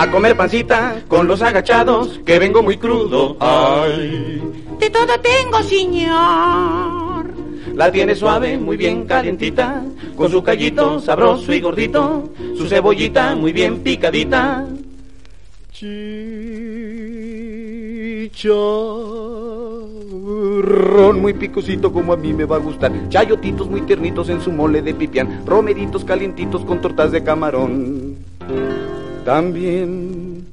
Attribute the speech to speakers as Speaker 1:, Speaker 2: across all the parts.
Speaker 1: A comer pancita con los agachados, que vengo muy crudo. Ay,
Speaker 2: De todo tengo, señor.
Speaker 1: la tiene suave, muy bien calientita, con su callito sabroso y gordito, su cebollita muy bien picadita. Chicharrón muy picosito como a mí me va a gustar. Chayotitos muy tiernitos en su mole de pipián. Romeritos calientitos con tortas de camarón. También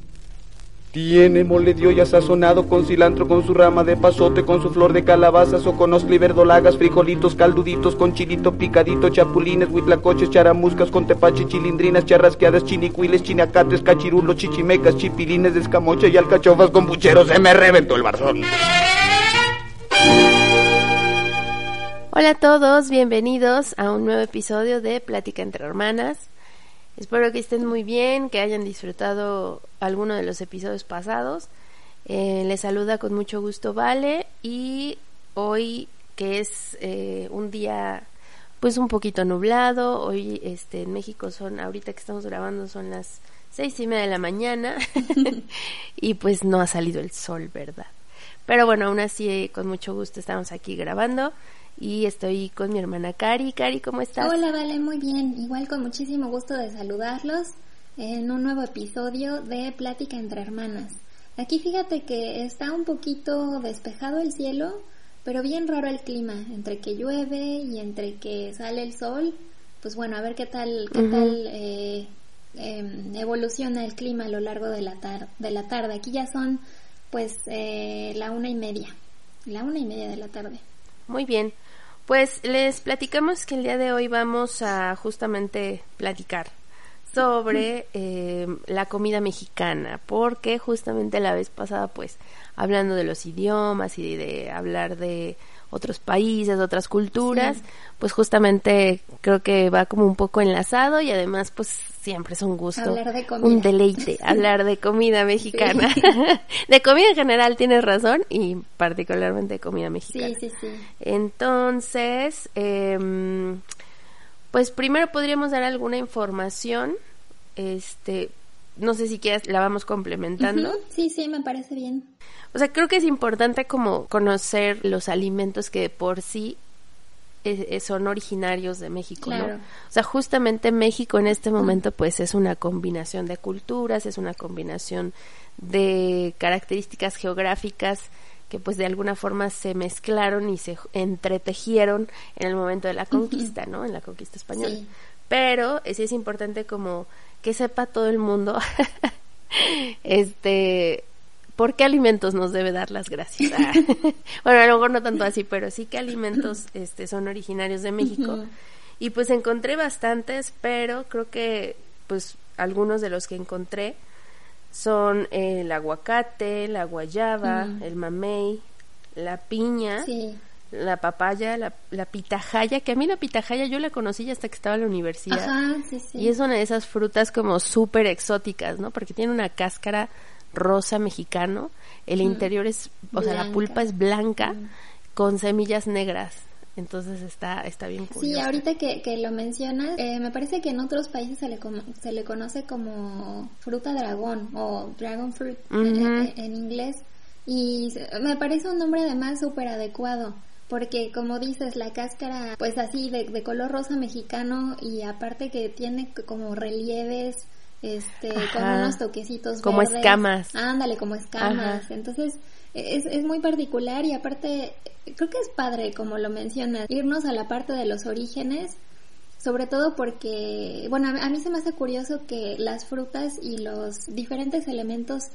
Speaker 1: tiene mole de olla sazonado con cilantro, con su rama de pasote, con su flor de calabazas o con osli verdolagas, frijolitos, calduditos, con chilito picadito, chapulines, huitlacoches, charamuscas, con tepache, chilindrinas, charrasqueadas, chinicuiles, chinacates, cachirulos, chichimecas, chipilines de escamocha y alcachofas con pucheros. Se me reventó el barzón.
Speaker 3: Hola a todos, bienvenidos a un nuevo episodio de Plática entre Hermanas. Espero que estén muy bien, que hayan disfrutado alguno de los episodios pasados. Eh, les saluda con mucho gusto Vale y hoy que es eh, un día pues un poquito nublado, hoy este en México son, ahorita que estamos grabando son las seis y media de la mañana y pues no ha salido el sol, ¿verdad? Pero bueno, aún así con mucho gusto estamos aquí grabando y estoy con mi hermana Cari. Cari, ¿cómo estás?
Speaker 4: Hola, vale, muy bien. Igual con muchísimo gusto de saludarlos en un nuevo episodio de Plática entre Hermanas. Aquí fíjate que está un poquito despejado el cielo, pero bien raro el clima, entre que llueve y entre que sale el sol. Pues bueno, a ver qué tal, qué tal eh, em, evoluciona el clima a lo largo de la, tar- de la tarde. Aquí ya son pues eh, la una y media, la una y media de la tarde.
Speaker 3: Muy bien. Pues les platicamos que el día de hoy vamos a justamente platicar sobre eh, la comida mexicana, porque justamente la vez pasada, pues, hablando de los idiomas y de hablar de otros países, otras culturas,
Speaker 4: Sí.
Speaker 3: pues justamente creo que va como un poco enlazado y además pues siempre es un gusto,
Speaker 4: Hablar de comida.
Speaker 3: un deleite, hablar de comida mexicana. de comida en general tienes razón y particularmente de comida mexicana.
Speaker 4: Sí, sí, sí.
Speaker 3: Entonces, em, pues primero podríamos dar alguna información, este, no sé si quieras, la vamos complementando.
Speaker 4: Sí, sí, me parece bien.
Speaker 3: O sea, creo que es importante como conocer los alimentos que de por sí eh, eh, son originarios de México, ¿no?
Speaker 4: Claro.
Speaker 3: O sea, justamente México en este momento pues es una combinación de culturas, es una combinación de características geográficas que pues de alguna forma se mezclaron y se entretejieron en el momento de la conquista, ¿no? En la conquista española.
Speaker 4: Sí.
Speaker 3: Pero eh, sí es importante como que sepa todo el mundo este por qué alimentos nos debe dar las gracias. Ah. bueno, a lo mejor no tanto así, pero sí que alimentos este son originarios de México. Y pues encontré bastantes, pero creo que pues algunos de los que encontré son el aguacate, la guayaba,
Speaker 4: Mm.
Speaker 3: el mamey, la piña,
Speaker 4: Sí.
Speaker 3: La papaya, la, la pitahaya, que a mí la pitahaya yo la conocí ya hasta que estaba en la universidad.
Speaker 4: Ajá, sí, sí.
Speaker 3: Y es una de esas frutas como súper exóticas, ¿no? Porque tiene una cáscara rosa mexicano, el interior es, o sea, la pulpa es blanca
Speaker 4: Mm.
Speaker 3: con semillas negras. Entonces está, está bien
Speaker 4: Sí,
Speaker 3: curioso.
Speaker 4: ahorita que, que lo mencionas, eh, me parece que en otros países se le, se le conoce como fruta dragón o dragon fruit eh, eh, en inglés. Y me parece un nombre además súper adecuado. Porque como dices, la cáscara pues así de, de color rosa mexicano y aparte que tiene como relieves, este, con
Speaker 3: Ajá.
Speaker 4: unos toquecitos
Speaker 3: Como
Speaker 4: verdes.
Speaker 3: escamas.
Speaker 4: Ándale, como escamas.
Speaker 3: Ajá.
Speaker 4: Entonces, es, es muy particular y aparte, creo que es padre, como lo mencionas, irnos a la parte de los orígenes, sobre todo porque, bueno, a a mí se me hace curioso que las frutas y los diferentes elementos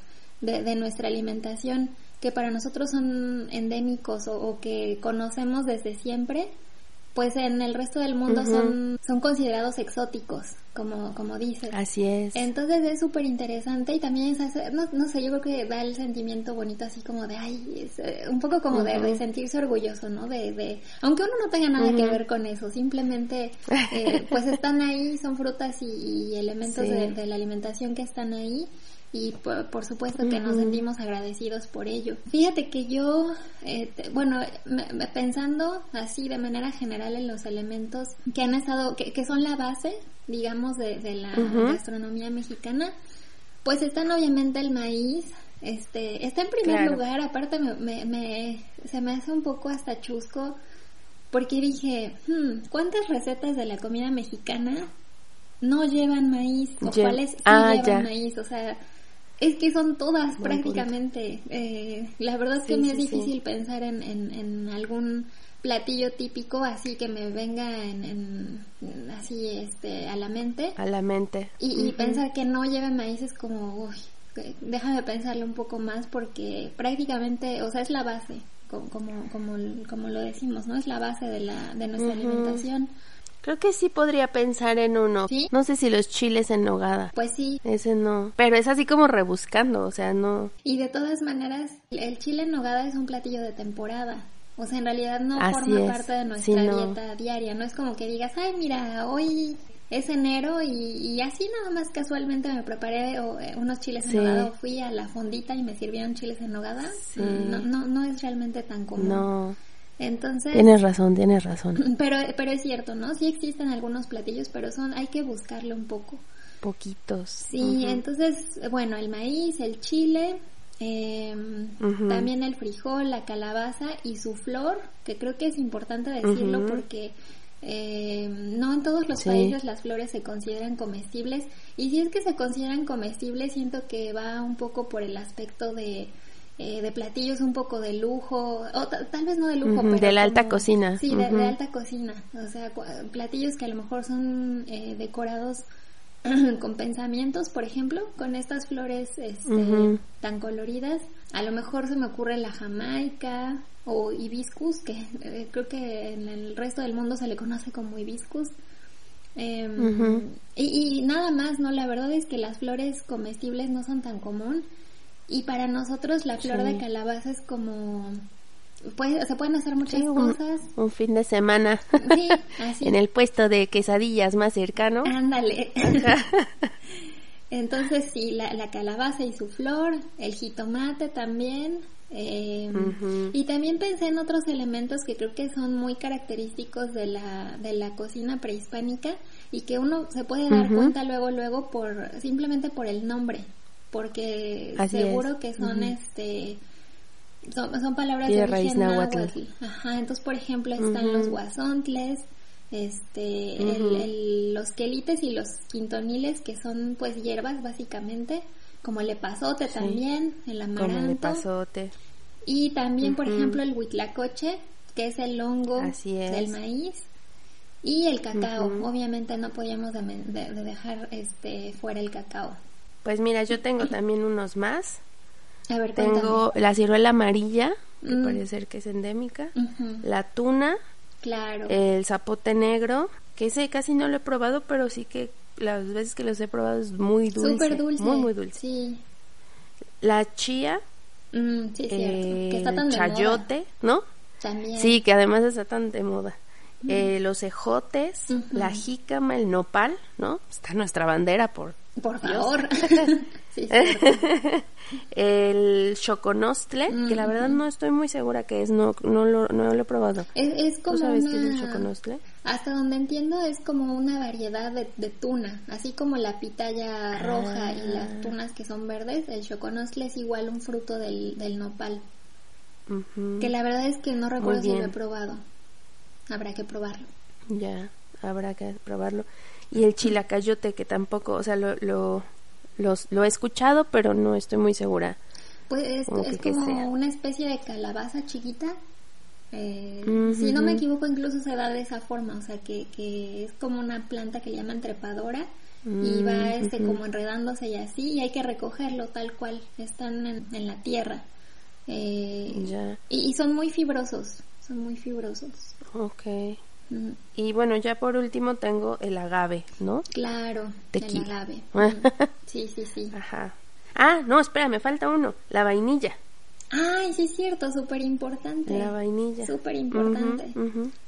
Speaker 4: de, de nuestra alimentación que para nosotros son endémicos o, o que conocemos desde siempre, pues en el resto del mundo son, son considerados exóticos, como, como dices.
Speaker 3: Así es.
Speaker 4: Entonces es súper interesante y también es, no, no sé, yo creo que da el sentimiento bonito así como de, ay, es, eh, un poco como de, sentirse orgulloso, ¿no? De, de, aunque uno no tenga nada que ver con eso, simplemente eh, pues están ahí, son frutas y, y elementos
Speaker 3: Sí.
Speaker 4: de, de la alimentación que están ahí y por, por supuesto que nos sentimos agradecidos por ello. Fíjate que yo, eh, te- bueno, me- me- pensando así de manera general en los elementos que han estado, que, que son la base, digamos, de, de la gastronomía mexicana, pues están obviamente el maíz, este, está en primer
Speaker 3: Claro.
Speaker 4: lugar, aparte me, me, me- se me hace un poco hasta chusco, porque dije, hmm, ¿cuántas recetas de la comida mexicana no llevan maíz? ¿O cuáles sí
Speaker 3: Ah,
Speaker 4: llevan maíz? O sea, es que son todas prácticamente. Eh, la verdad es que
Speaker 3: Sí,
Speaker 4: me
Speaker 3: sí,
Speaker 4: es
Speaker 3: sí.
Speaker 4: difícil pensar en, en, en algún platillo típico así que me venga en, en- así este a la mente
Speaker 3: A la mente.
Speaker 4: y, pensar que no lleve maíz es como uy, que- déjame pensarlo un poco más porque prácticamente o sea es la base co- como como como lo decimos no es la base de la de nuestra alimentación
Speaker 3: Creo que sí podría pensar en uno.
Speaker 4: ¿Sí?
Speaker 3: No sé si los chiles en nogada.
Speaker 4: pues sí
Speaker 3: Ese no. Pero es así como rebuscando, o sea, no.
Speaker 4: Y de todas maneras, el chile en nogada es un platillo de temporada. O sea, en realidad no
Speaker 3: Así
Speaker 4: forma
Speaker 3: es.
Speaker 4: parte de
Speaker 3: Sí,
Speaker 4: nuestra
Speaker 3: no.
Speaker 4: dieta diaria. No es como que digas, ay, mira, hoy es enero y, y así nada más casualmente me preparé o, eh, unos chiles
Speaker 3: Sí.
Speaker 4: en nogada o fui a la fondita y me sirvieron chiles en nogada.
Speaker 3: Sí.
Speaker 4: No, no, no es realmente tan común.
Speaker 3: No.
Speaker 4: Entonces,
Speaker 3: Tienes razón, tienes razón.
Speaker 4: pero, pero es cierto, ¿no? Sí existen algunos platillos, pero son, hay que buscarlo un poco.
Speaker 3: Poquitos.
Speaker 4: Sí, entonces, bueno, el maíz, el chile, eh, también el frijol, la calabaza y su flor, que creo que es importante decirlo porque eh, no en todos los
Speaker 3: Sí.
Speaker 4: países las flores se consideran comestibles y si es que se consideran comestibles siento que va un poco por el aspecto de eh, de platillos un poco de lujo, o ta- tal vez no de lujo, pero
Speaker 3: de la alta cocina.
Speaker 4: Sí, de, alta cocina, o sea, platillos que a lo mejor son eh, decorados con pensamientos, por ejemplo, con estas flores este, tan coloridas. A lo mejor se me ocurre la jamaica o hibiscus, que eh, creo que en el resto del mundo se le conoce como hibiscus.
Speaker 3: Ujú.
Speaker 4: y, y nada más, ¿no? La verdad es que las flores comestibles no son tan común. Y para nosotros la flor
Speaker 3: Sí.
Speaker 4: de calabaza es como... Puede, se pueden hacer muchas
Speaker 3: Sí, un,
Speaker 4: cosas.
Speaker 3: un fin de semana.
Speaker 4: Sí, así.
Speaker 3: en el puesto de quesadillas más cercano.
Speaker 4: Ándale. Entonces sí, la, la calabaza y su flor, el jitomate también. eh,
Speaker 3: Ujú.
Speaker 4: Y también pensé en otros elementos que creo que son muy característicos de la, de la cocina prehispánica y que uno se puede dar cuenta luego, luego por, simplemente por el nombre, porque
Speaker 3: Así
Speaker 4: seguro
Speaker 3: es.
Speaker 4: que son este, son, son palabras de
Speaker 3: de raíz
Speaker 4: origen
Speaker 3: náhuatl.
Speaker 4: náhuatl. Ajá, entonces por ejemplo están los guasontles, este, el- el- los quelites y los quintoniles que son pues hierbas básicamente, como el epazote
Speaker 3: Sí.
Speaker 4: también, el
Speaker 3: Como
Speaker 4: amaranto.
Speaker 3: de pasote.
Speaker 4: Y también, por ejemplo, el huitlacoche, que es el hongo
Speaker 3: Así es.
Speaker 4: del maíz. Y el cacao. Obviamente no podíamos de, de- de dejar este fuera el cacao.
Speaker 3: Pues mira, yo tengo también unos más.
Speaker 4: A ver,
Speaker 3: Tengo la ciruela amarilla, que
Speaker 4: Mm.
Speaker 3: parece ser que es endémica. La tuna,
Speaker 4: Claro.
Speaker 3: el zapote negro, que ese casi no lo he probado, pero sí que las veces que los he probado es muy dulce.
Speaker 4: Súper dulce.
Speaker 3: Muy, muy dulce.
Speaker 4: Sí.
Speaker 3: La chía,
Speaker 4: Mm, sí,
Speaker 3: eh,
Speaker 4: que está tan
Speaker 3: el
Speaker 4: de moda.
Speaker 3: chayote, ¿no?
Speaker 4: También.
Speaker 3: Sí, que además está tan de moda. Eh, los ejotes, la jícama, el nopal, ¿no? Está nuestra bandera por
Speaker 4: Por favor. sí,
Speaker 3: el choconostle, que la verdad no estoy muy segura que es, no, no, lo, no lo he probado.
Speaker 4: Es, es como
Speaker 3: ¿Tú sabes
Speaker 4: una...
Speaker 3: qué es el choconostle?
Speaker 4: Hasta donde entiendo es como una variedad de, de tuna, así como la pitaya roja
Speaker 3: Ah.
Speaker 4: y las tunas que son verdes, el choconostle es igual un fruto del, del nopal, que la verdad es que no recuerdo si lo he probado. Habrá que probarlo.
Speaker 3: Ya, habrá que probarlo. Y el chilacayote, que tampoco, o sea, lo, lo, los- lo he escuchado, pero no estoy muy segura.
Speaker 4: Pues es,
Speaker 3: Como
Speaker 4: es
Speaker 3: que- que
Speaker 4: como
Speaker 3: sea.
Speaker 4: una especie de calabaza chiquita Eh. Si no me equivoco, incluso se da de esa forma, o sea, que, que es como una planta que llaman trepadora y va este como enredándose y así, y hay que recogerlo tal cual, están en, en la tierra. Eh,
Speaker 3: Ya.
Speaker 4: y, y son muy fibrosos, son muy fibrosos.
Speaker 3: Ok. Y bueno, ya por último tengo el agave, ¿no?
Speaker 4: Claro,
Speaker 3: Tequila.
Speaker 4: el agave. Sí, sí, sí.
Speaker 3: Ajá. Ah, no, espera, me falta uno. La vainilla.
Speaker 4: Ay, sí es cierto, súper importante.
Speaker 3: La vainilla.
Speaker 4: Súper importante.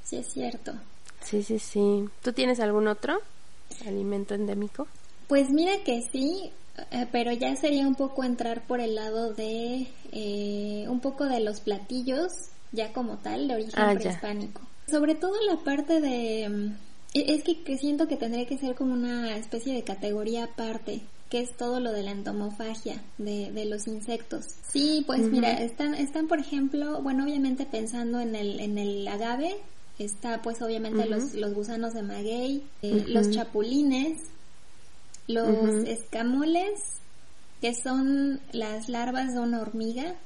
Speaker 4: Sí es cierto.
Speaker 3: Sí, sí, sí. ¿Tú tienes algún otro alimento endémico?
Speaker 4: Pues mira que sí, eh, pero ya sería un poco entrar por el lado de eh, un poco de los platillos, ya como tal, de origen
Speaker 3: Ah, ya.
Speaker 4: Sobre todo la parte de... mm, e- Es que, siento que tendría que ser como una especie de categoría aparte, que es todo lo de la entomofagia, de, de los insectos. Sí, pues mira, están, están por ejemplo, bueno, obviamente pensando en el, en el agave, está pues obviamente los, los gusanos de maguey, eh, los chapulines, los escamoles, que son las larvas de una hormiga.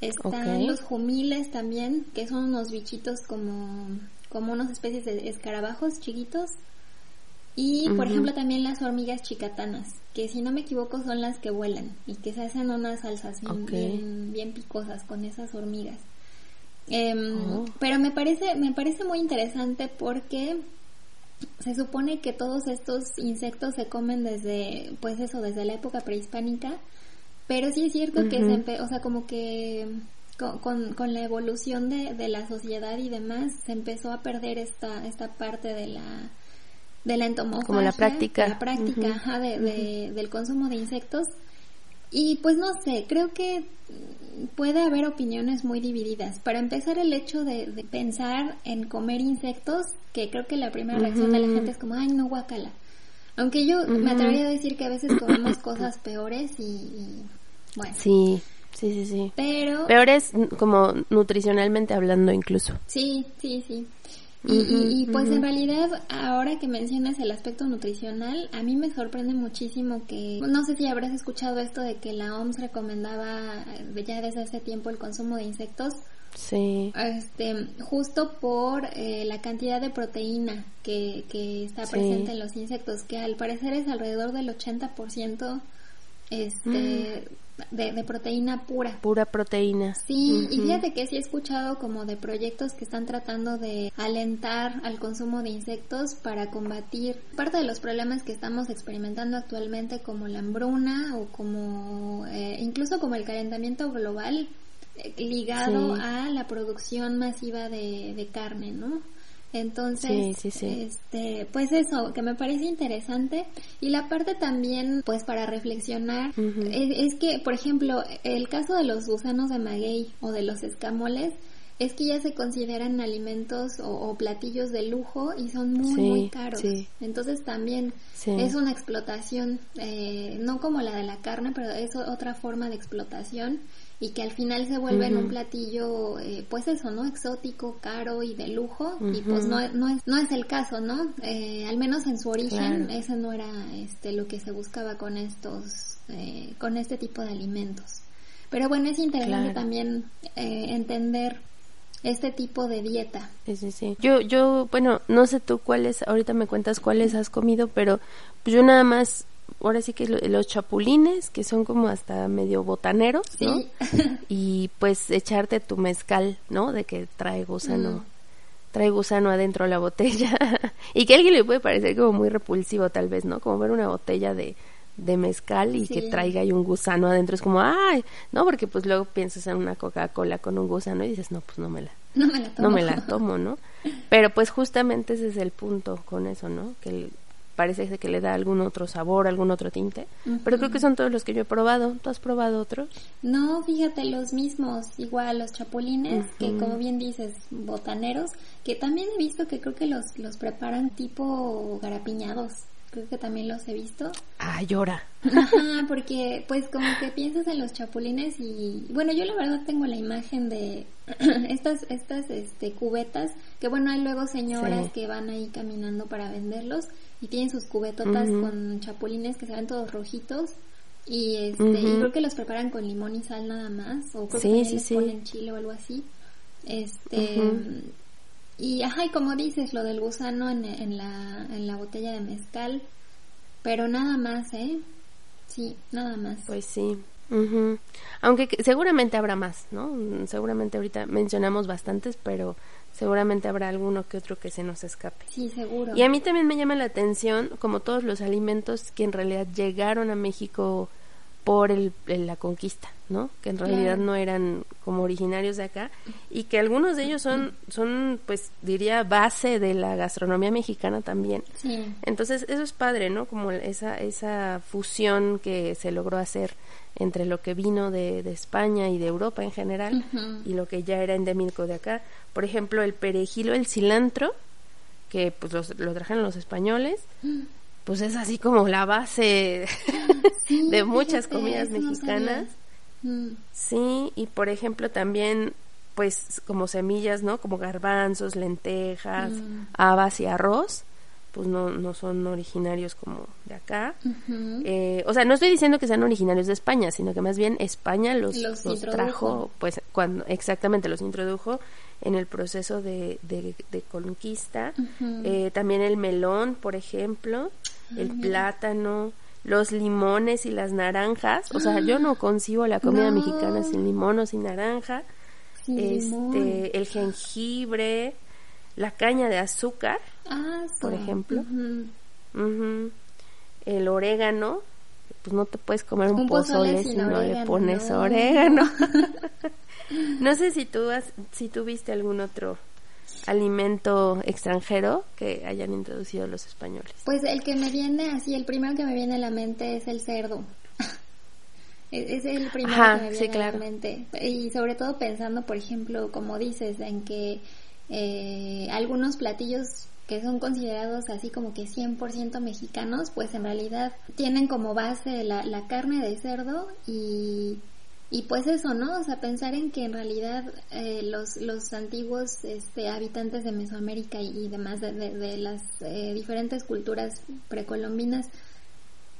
Speaker 4: Están los jumiles también, que son unos bichitos como, como unas especies de escarabajos chiquitos. Y, por ejemplo, también las hormigas chicatanas, que si no me equivoco son las que vuelan y que se hacen unas salsas bien, bien picosas con esas hormigas. Em,
Speaker 3: Oh.
Speaker 4: Pero me parece, me parece muy interesante porque se supone que todos estos insectos se comen desde, pues eso, desde la época prehispánica, pero sí es cierto que se, empe- o sea, como que con, con, con la evolución de, de la sociedad y demás, se empezó a perder esta, esta parte de la, de la entomofagia.
Speaker 3: Como la práctica.
Speaker 4: La práctica, ajá, de, de- del consumo de insectos. Y pues no sé, creo que puede haber opiniones muy divididas. Para empezar, el hecho de, de pensar en comer insectos, que creo que la primera reacción de la gente es como, ay, no, guacala. Aunque yo me atrevería a decir que a veces comemos cosas peores y, y, bueno.
Speaker 3: Sí, sí, sí, sí.
Speaker 4: Pero
Speaker 3: Peores mm, como nutricionalmente hablando incluso.
Speaker 4: Sí, sí, sí. Y, y- y,
Speaker 3: Ujú,
Speaker 4: pues
Speaker 3: ujú.
Speaker 4: en realidad, ahora que mencionas el aspecto nutricional, a mí me sorprende muchísimo que, no sé si habrás escuchado esto de que la OMS recomendaba eh, ya desde hace tiempo el consumo de insectos,
Speaker 3: Sí.
Speaker 4: este, justo por eh, la cantidad de proteína que, que está
Speaker 3: Sí.
Speaker 4: presente en los insectos, que al parecer es alrededor del 80% este, de, de proteína pura.
Speaker 3: Pura proteína.
Speaker 4: Sí, y fíjate que sí he escuchado como de proyectos que están tratando de alentar al consumo de insectos para combatir parte de los problemas que estamos experimentando actualmente como la hambruna o como eh, incluso como el calentamiento global eh, ligado
Speaker 3: Sí.
Speaker 4: a la producción masiva de, de carne, ¿no? Entonces,
Speaker 3: Sí, sí, sí.
Speaker 4: este, pues eso, que me parece interesante. Y la parte también, pues para reflexionar, es, es que, por ejemplo, el caso de los gusanos de maguey o de los escamoles, es que ya se consideran alimentos o, o platillos de lujo y son muy, muy caros. Entonces también es una explotación, eh, no como la de la carne, pero es otra forma de explotación y que al final se vuelve en un platillo, eh, pues eso, ¿no? Exótico, caro y de lujo y pues no, no, es, no es el caso, ¿no? Eh, al menos en su origen,
Speaker 3: Claro.
Speaker 4: ese no era este, lo que se buscaba con estos, eh, con este tipo de alimentos. Pero bueno, es interesante
Speaker 3: Claro.
Speaker 4: también eh, entender este tipo de dieta.
Speaker 3: Sí, sí, sí. Yo, yo, bueno, no sé tú cuáles, ahorita me cuentas cuáles has comido, pero yo nada más, ahora sí que lo- los chapulines, que son como hasta medio botaneros, ¿no?
Speaker 4: Sí.
Speaker 3: Y pues echarte tu mezcal, ¿no? De que trae gusano,
Speaker 4: Mm.
Speaker 3: trae gusano adentro la botella. y que a alguien le puede parecer como muy repulsivo tal vez, ¿no? Como ver una botella de, de mezcal y que traiga ahí un gusano adentro. Es como, ay, no, porque pues luego piensas en una Coca-Cola con un gusano y dices, no, pues no me la,
Speaker 4: No me la tomo.
Speaker 3: no me la tomo, ¿no? Pero pues justamente ese es el punto con eso, ¿no? Que el- parece que le da algún otro sabor, algún otro tinte. Pero creo que son todos los que yo he probado. ¿Tú has probado otros?
Speaker 4: No, fíjate, los mismos, igual los chapulines, que como bien dices, botaneros, que también he visto que creo que los, los preparan tipo garapiñados, creo que también los he visto.
Speaker 3: Ah, llora.
Speaker 4: Ajá, porque pues como que piensas en los chapulines y bueno, yo la verdad tengo la imagen de estas estas este cubetas que bueno, hay luego señoras
Speaker 3: Sí.
Speaker 4: que van ahí caminando para venderlos y tienen sus cubetotas con chapulines que se ven todos rojitos y este y creo que los preparan con limón y sal nada más o creo
Speaker 3: Sí,
Speaker 4: que
Speaker 3: sí,
Speaker 4: les
Speaker 3: sí.
Speaker 4: ponen chile o algo así. Este, y ajá, y como dices, lo del gusano en, en, la, en la botella de mezcal, pero nada más, ¿eh? Sí, nada más.
Speaker 3: Pues sí. Aunque seguramente habrá más, ¿no? Seguramente ahorita mencionamos bastantes, pero seguramente habrá alguno que otro que se nos escape.
Speaker 4: Sí, seguro.
Speaker 3: Y a mí también me llama la atención, como todos los alimentos que en realidad llegaron a México por el, la conquista, ¿no? Que en realidad no eran como originarios de acá y que algunos de ellos son, son pues diría base de la gastronomía mexicana también.
Speaker 4: Sí.
Speaker 3: Entonces eso es padre, ¿no? Como esa, esa fusión que se logró hacer entre lo que vino de, de España y de Europa en general y lo que ya era endémico de acá. Por ejemplo, el perejil o el cilantro, que pues los, lo trajeron los españoles, mm. Pues es así como la base de muchas comidas mexicanas. Mm. Sí, y por ejemplo también pues como semillas, ¿no? Como garbanzos, lentejas, mm. habas y arroz pues no, no son originarios como de acá. eh, o sea, no estoy diciendo que sean originarios de España, sino que más bien España los, los, trajo, pues cuando exactamente los introdujo en el proceso de, de, conquista. eh, también el melón, por ejemplo, el plátano, los limones y las naranjas. O sea, yo no concibo la comida mexicana sin limón o sin naranja. este, el jengibre, la caña de azúcar
Speaker 4: Ah,
Speaker 3: por ejemplo. El orégano, pues no te puedes comer un, pozole, si no le pones orégano. no sé si tú has, si tú viste algún otro alimento extranjero que hayan introducido los españoles.
Speaker 4: Pues el que me viene así, el primero que me viene a la mente es el cerdo. es, el primero que me viene a la mente. Y sobre todo pensando, por ejemplo, como dices, en que eh, algunos platillos que son considerados así como que 100% mexicanos, pues en realidad tienen como base la, la carne de cerdo y, y pues eso, ¿no? O sea, pensar en que en realidad eh, los, los antiguos este, habitantes de Mesoamérica y, demás de, de, las eh, diferentes culturas precolombinas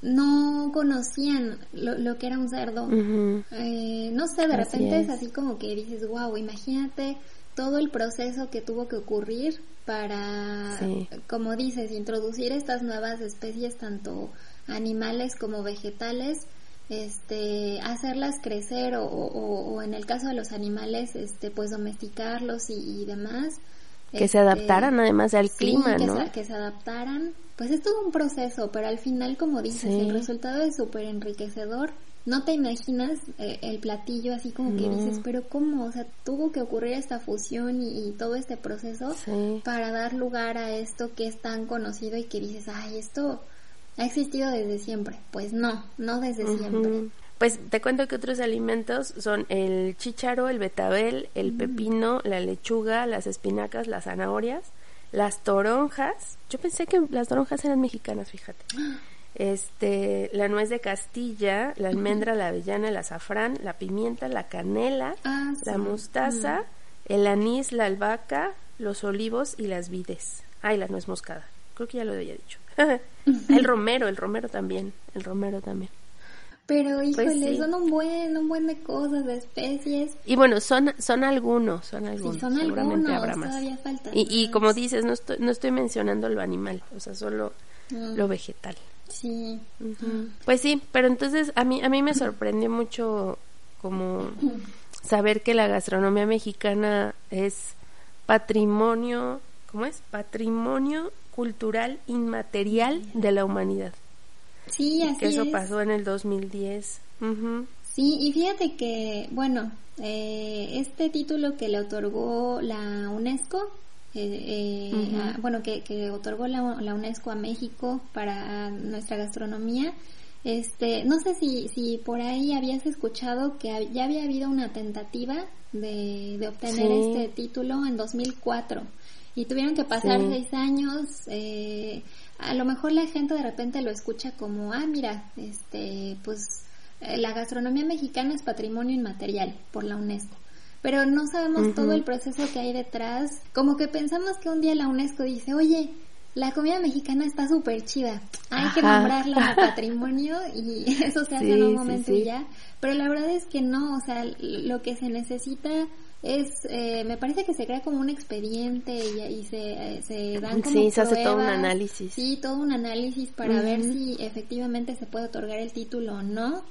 Speaker 4: no conocían lo, lo, que era un cerdo. eh, no sé, de repente es. así como que dices, wow, imagínate todo el proceso que tuvo que ocurrir para, como dices, introducir estas nuevas especies, tanto animales como vegetales, este, hacerlas crecer o, o, en el caso de los animales, este, pues domesticarlos y, demás.
Speaker 3: Que se adaptaran este, además al clima,
Speaker 4: que
Speaker 3: ¿no?
Speaker 4: Se, que se adaptaran. Pues es todo un proceso, pero al final, como dices, el resultado es súper enriquecedor no te imaginas eh, el platillo así como que dices, pero ¿cómo? O sea, tuvo que ocurrir esta fusión y, todo este proceso para dar lugar a esto que es tan conocido y que dices, ay, esto ha existido desde siempre. Pues no, no desde siempre.
Speaker 3: Pues te cuento que otros alimentos son el chícharo, el betabel, el pepino, la lechuga, las espinacas, las zanahorias, las toronjas. Yo pensé que las toronjas eran mexicanas, fíjate. este, la nuez de Castilla, la almendra, la avellana, el azafrán, la pimienta, la canela,
Speaker 4: ah,
Speaker 3: la mostaza, el anís, la albahaca, los olivos y las vides. Ay, la nuez moscada. Creo que ya lo había dicho. el romero, el romero también, el romero también.
Speaker 4: Pero pues híjole, son un buen, un buen de cosas, de especies.
Speaker 3: Y bueno, son, son algunos, son algunos.
Speaker 4: Sí, son Seguramente habrá más.
Speaker 3: Y, y como dices, no estoy, no estoy mencionando lo animal, o sea, solo mm. lo vegetal.
Speaker 4: Sí.
Speaker 3: Pues sí, pero entonces a mí a mí me sorprendió mucho como saber que la gastronomía mexicana es patrimonio, ¿cómo es? Patrimonio cultural inmaterial de la humanidad.
Speaker 4: Sí, así
Speaker 3: que eso pasó en el 2010.
Speaker 4: Sí, y fíjate que, bueno, eh, este título que le otorgó la UNESCO eh, eh bueno, que, que otorgó la, la, UNESCO a México para nuestra gastronomía. Este, no sé si, si por ahí habías escuchado que ya había habido una tentativa de, de obtener este título en 2004 y tuvieron que pasar seis años. Eh, a lo mejor la gente de repente lo escucha como, ah, mira, este, pues eh, la gastronomía mexicana es patrimonio inmaterial por la UNESCO pero no sabemos todo el proceso que hay detrás. Como que pensamos que un día la UNESCO dice, oye, la comida mexicana está súper chida, hay que nombrarla patrimonio y eso se hace en un momento y ya. Pero la verdad es que no, o sea, lo que se necesita es, eh, me parece que se crea como un expediente y, se, se dan como
Speaker 3: Sí, se hace todo un análisis.
Speaker 4: Sí, todo un análisis para ver si efectivamente se puede otorgar el título o no.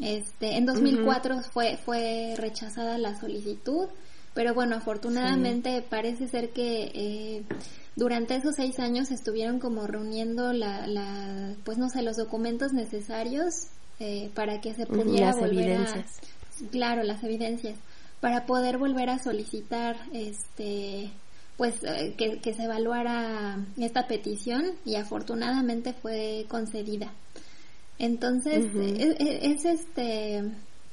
Speaker 4: Este, en 2004 fue, fue rechazada la solicitud, pero bueno, afortunadamente parece ser que eh, durante esos seis años estuvieron como reuniendo la, la, pues no sé, los documentos necesarios eh, para que se pudiera
Speaker 3: las
Speaker 4: volver
Speaker 3: evidencias.
Speaker 4: a, claro, las evidencias para poder volver a solicitar este pues eh, que, que, se evaluara esta petición y afortunadamente fue concedida. Entonces es, es, este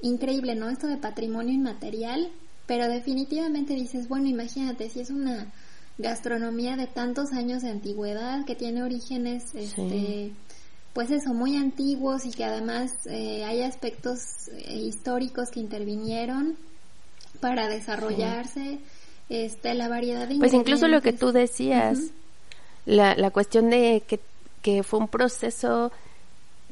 Speaker 4: increíble, ¿no? Esto de patrimonio inmaterial, pero definitivamente dices, bueno, imagínate si es una gastronomía de tantos años de antigüedad que tiene orígenes este pues eso muy antiguos y que además eh, hay aspectos eh, históricos que intervinieron para desarrollarse, este, la variedad de
Speaker 3: Pues incluso lo que tú decías, la, la cuestión de que, que fue un proceso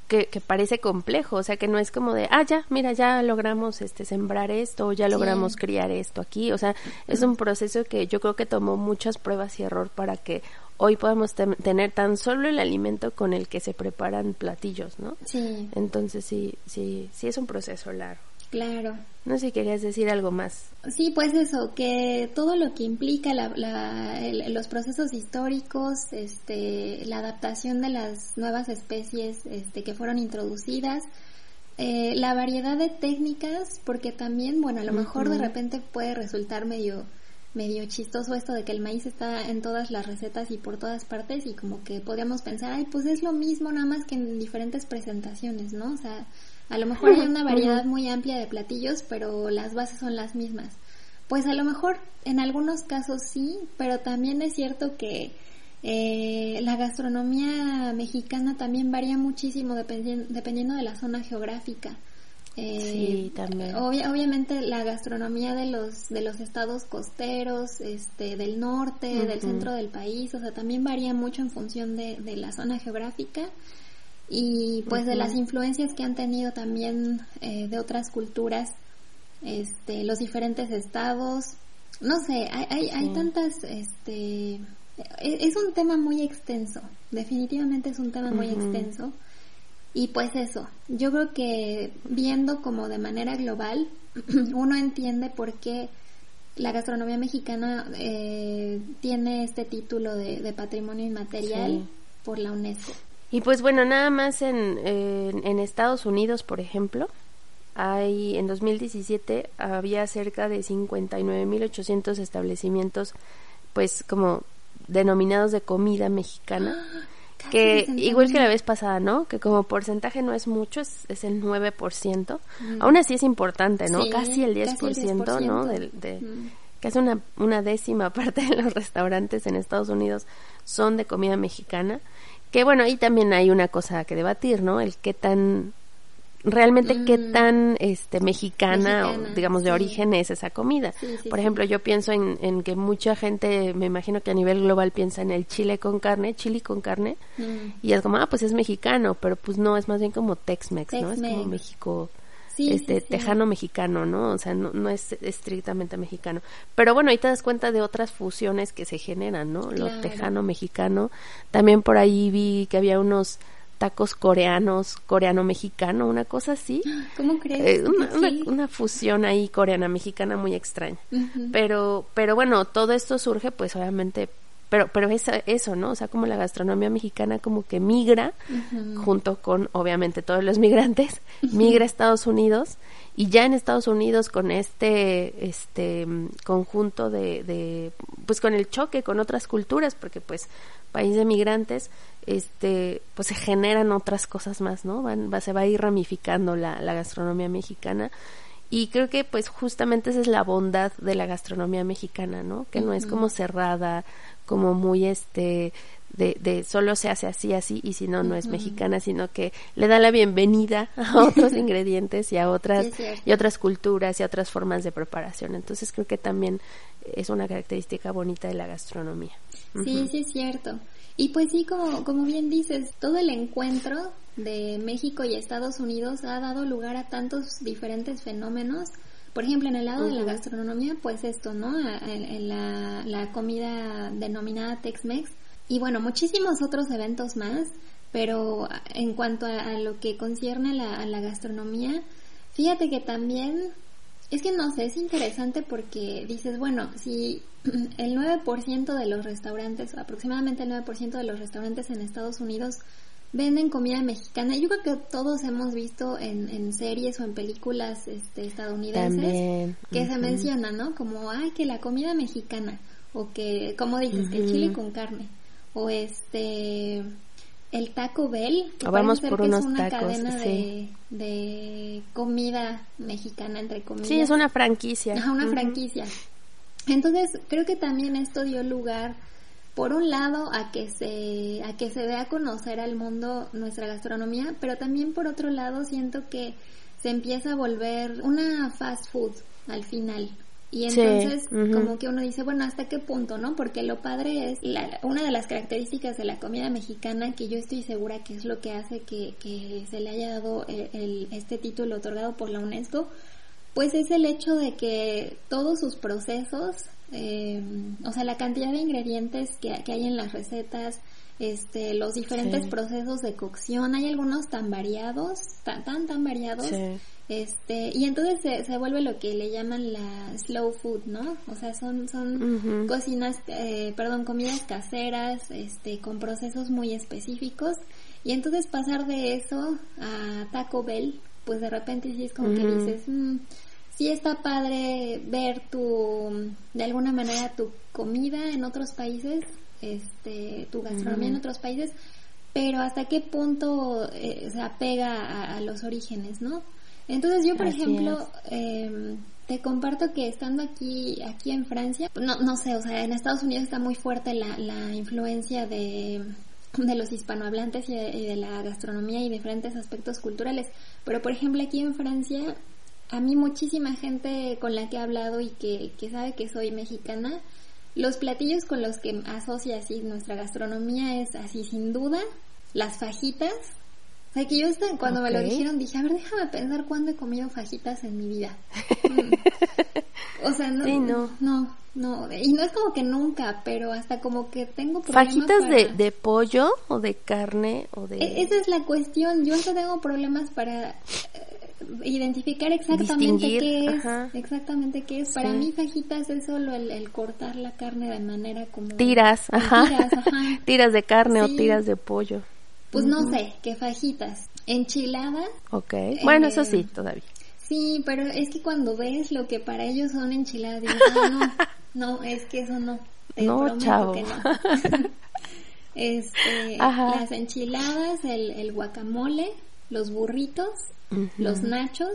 Speaker 3: que, que, parece complejo, o sea que no es como de, ah, ya, mira, ya logramos este sembrar esto, o ya logramos criar esto aquí, o sea, es un proceso que yo creo que tomó muchas pruebas y error para que hoy podamos tener tan solo el alimento con el que se preparan platillos, ¿no?
Speaker 4: Sí.
Speaker 3: Entonces sí, sí, sí es un proceso largo.
Speaker 4: Claro.
Speaker 3: No sé si querías decir algo más.
Speaker 4: Sí, pues eso, que todo lo que implica la, la, el, los procesos históricos, este, la adaptación de las nuevas especies este, que fueron introducidas, eh, la variedad de técnicas, porque también, bueno, a lo mejor de repente puede resultar medio medio chistoso esto de que el maíz está en todas las recetas y por todas partes y como que podríamos pensar, ay, pues es lo mismo nada más que en diferentes presentaciones, ¿no? O sea, a lo mejor hay una variedad muy amplia de platillos, pero las bases son las mismas. Pues a lo mejor en algunos casos sí, pero también es cierto que eh, la gastronomía mexicana también varía muchísimo dependiendo de la zona geográfica.
Speaker 3: Eh, sí, también.
Speaker 4: obviamente la gastronomía de los de los estados costeros, este, del norte, del centro del país, o sea, también varía mucho en función de, de la zona geográfica y pues de las influencias que han tenido también eh, de otras culturas, este, los diferentes estados, no sé, hay, hay, hay tantas, este, e, es un tema muy extenso, definitivamente es un tema muy extenso. Y pues eso, yo creo que viendo como de manera global, uno entiende por qué la gastronomía mexicana eh, tiene este título de, patrimonio inmaterial por la UNESCO.
Speaker 3: Y pues bueno, nada más en, en, Estados Unidos, por ejemplo, hay en 2017 había cerca de 59.800 establecimientos, pues como denominados de comida mexicana. que igual que la vez pasada, ¿no? Que como porcentaje no es mucho, es, es el 9%. Aún así es importante, ¿no? casi el 10%, ¿no? De, de Casi una, una décima parte de los restaurantes en Estados Unidos son de comida mexicana. Que bueno, ahí también hay una cosa que debatir, ¿no? El qué tan realmente qué mm. tan este mexicana, o, digamos de origen es esa comida. Por ejemplo, yo pienso en, en, que mucha gente, me imagino que a nivel global piensa en el chile con carne, chili con carne, mm. y es como, ah, pues es mexicano, pero pues no, es más bien como Tex-Mex, ¿no? Es como México este tejano mexicano, ¿no? O sea, no, no es estrictamente mexicano. Pero bueno, ahí te das cuenta de otras fusiones que se generan, ¿no? Lo tejano mexicano. También por ahí vi que había unos tacos coreanos, coreano-mexicano, una cosa así.
Speaker 4: ¿Cómo crees?
Speaker 3: Eh, una, fusión ahí coreana-mexicana muy extraña. Pero, pero bueno, todo esto surge pues obviamente pero pero es eso no o sea como la gastronomía mexicana como que migra junto con obviamente todos los migrantes migra a Estados Unidos y ya en Estados Unidos con este este conjunto de, de pues con el choque con otras culturas porque pues país de migrantes este pues se generan otras cosas más no Van, va, se va a ir ramificando la, la gastronomía mexicana y creo que pues justamente esa es la bondad de la gastronomía mexicana, ¿no? Que no es como cerrada, como muy este de, de solo se hace así así y si no no es mexicana sino que le da la bienvenida a otros ingredientes y a otras y otras culturas y a otras formas de preparación. Entonces creo que también es una característica bonita de la gastronomía.
Speaker 4: Sí sí es cierto. Y pues sí como como bien dices todo el encuentro de México y Estados Unidos ha dado lugar a tantos diferentes fenómenos Por ejemplo, en el lado de la gastronomía, pues esto, ¿no? La, la, comida denominada Tex-Mex. Y bueno, muchísimos otros eventos más. Pero en cuanto a, lo que concierne a la gastronomía, fíjate que también es que no sé, es interesante porque dices, bueno, si el 9% de los restaurantes, aproximadamente el 9% de los restaurantes en Estados Unidos venden comida mexicana, yo creo que todos hemos visto en, en series o en películas este, estadounidenses que se menciona, ¿no? Como, ay, que la comida mexicana, o que, como dices, que el chile con carne, o este el Taco Bell, que
Speaker 3: vamos por unos
Speaker 4: es una
Speaker 3: tacos,
Speaker 4: cadena de, comida mexicana, entre comillas.
Speaker 3: Sí, es una franquicia.
Speaker 4: una franquicia. Entonces, creo que también esto dio lugar, por un lado, a que se, a que se dé a conocer al mundo nuestra gastronomía, pero también por otro lado siento que se empieza a volver una fast food al final. Y entonces, como que uno dice, bueno, ¿hasta qué punto, no? Porque lo padre es, una de las características de la comida mexicana, que yo estoy segura que es lo que hace que, que se le haya dado el, este título otorgado por la UNESCO, pues es el hecho de que todos sus procesos, eh, o sea, la cantidad de ingredientes que, que hay en las recetas, este, los diferentes procesos de cocción, hay algunos tan variados, tan, tan, tan variados, este, y entonces se, se, vuelve lo que le llaman la slow food, ¿no? O sea, son, son cocinas, eh, perdón, comidas caseras, este, con procesos muy específicos, y entonces pasar de eso a Taco Bell, pues de repente sí es como que dices, mm, sí está padre ver tu, de alguna manera tu comida en otros países, este, tu gastronomía en otros países, pero hasta qué punto eh, se apega a, los orígenes, ¿no? Entonces yo, por ejemplo, em, te comparto que estando aquí, aquí en Francia, no, no sé, o sea, en Estados Unidos está muy fuerte la, la influencia de, de los hispanohablantes y de, la gastronomía y diferentes aspectos culturales, pero por ejemplo aquí en Francia, a mí muchísima gente con la que he hablado y que, que sabe que soy mexicana, los platillos con los que asocia así nuestra gastronomía es así sin duda las fajitas. O sea que yo cuando me lo dijeron dije, a ver, déjame pensar cuándo he comido fajitas en mi vida. Mm. O sea, no, no, no, no, y no es como que nunca, pero hasta como que tengo
Speaker 3: problemas ¿Fajitas de, de pollo o de carne o de...?
Speaker 4: E, esa es la cuestión, yo hasta tengo problemas para identificar exactamente qué es, exactamente qué es. Para mí fajitas es solo el, cortar la carne de manera como
Speaker 3: tiras, ajá. Tiras, de carne o tiras de pollo.
Speaker 4: Pues no sé, qué fajitas, enchiladas.
Speaker 3: Ok. Bueno, eso sí, todavía.
Speaker 4: Sí, pero es que cuando ves lo que para ellos son enchiladas, digo, no, no, es que eso no.
Speaker 3: no, chavo. Que
Speaker 4: no. este, las enchiladas, el, el guacamole, los burritos los nachos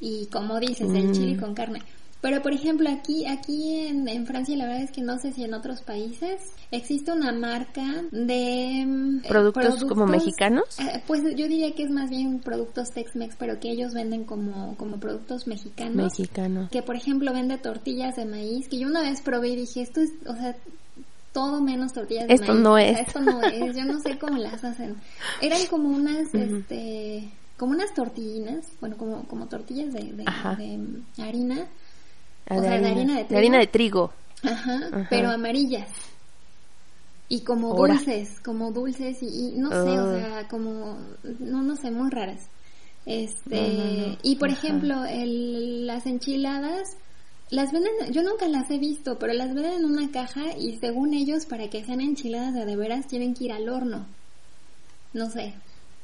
Speaker 4: y como dices, el chili mm. con carne. Pero por ejemplo aquí aquí en, Francia la verdad es que no sé si en otros países existe una marca de
Speaker 3: mm, productos, como mexicanos.
Speaker 4: Eh, pues yo diría que es más bien productos Tex-Mex, pero que ellos venden como como productos mexicanos.
Speaker 3: Mexicanos.
Speaker 4: Que por ejemplo vende tortillas de maíz, que yo una vez probé y dije, esto es, o sea, todo menos tortillas de
Speaker 3: esto
Speaker 4: maíz.
Speaker 3: No es.
Speaker 4: esto no es. Yo no sé cómo las hacen. Eran como unas, este como unas tortillinas, bueno, como, como tortillas de, de, harina,
Speaker 3: o sea, de harina de trigo. De harina de trigo.
Speaker 4: Ajá, pero amarillas. Y como dulces, como dulces y, no sé, o ah. sea, como, no, no sé, muy raras. Este, y por ejemplo, el, las enchiladas, las venden, yo nunca las he visto, pero las venden en una caja y según ellos, para que sean enchiladas de de veras, tienen que ir al horno. No sé,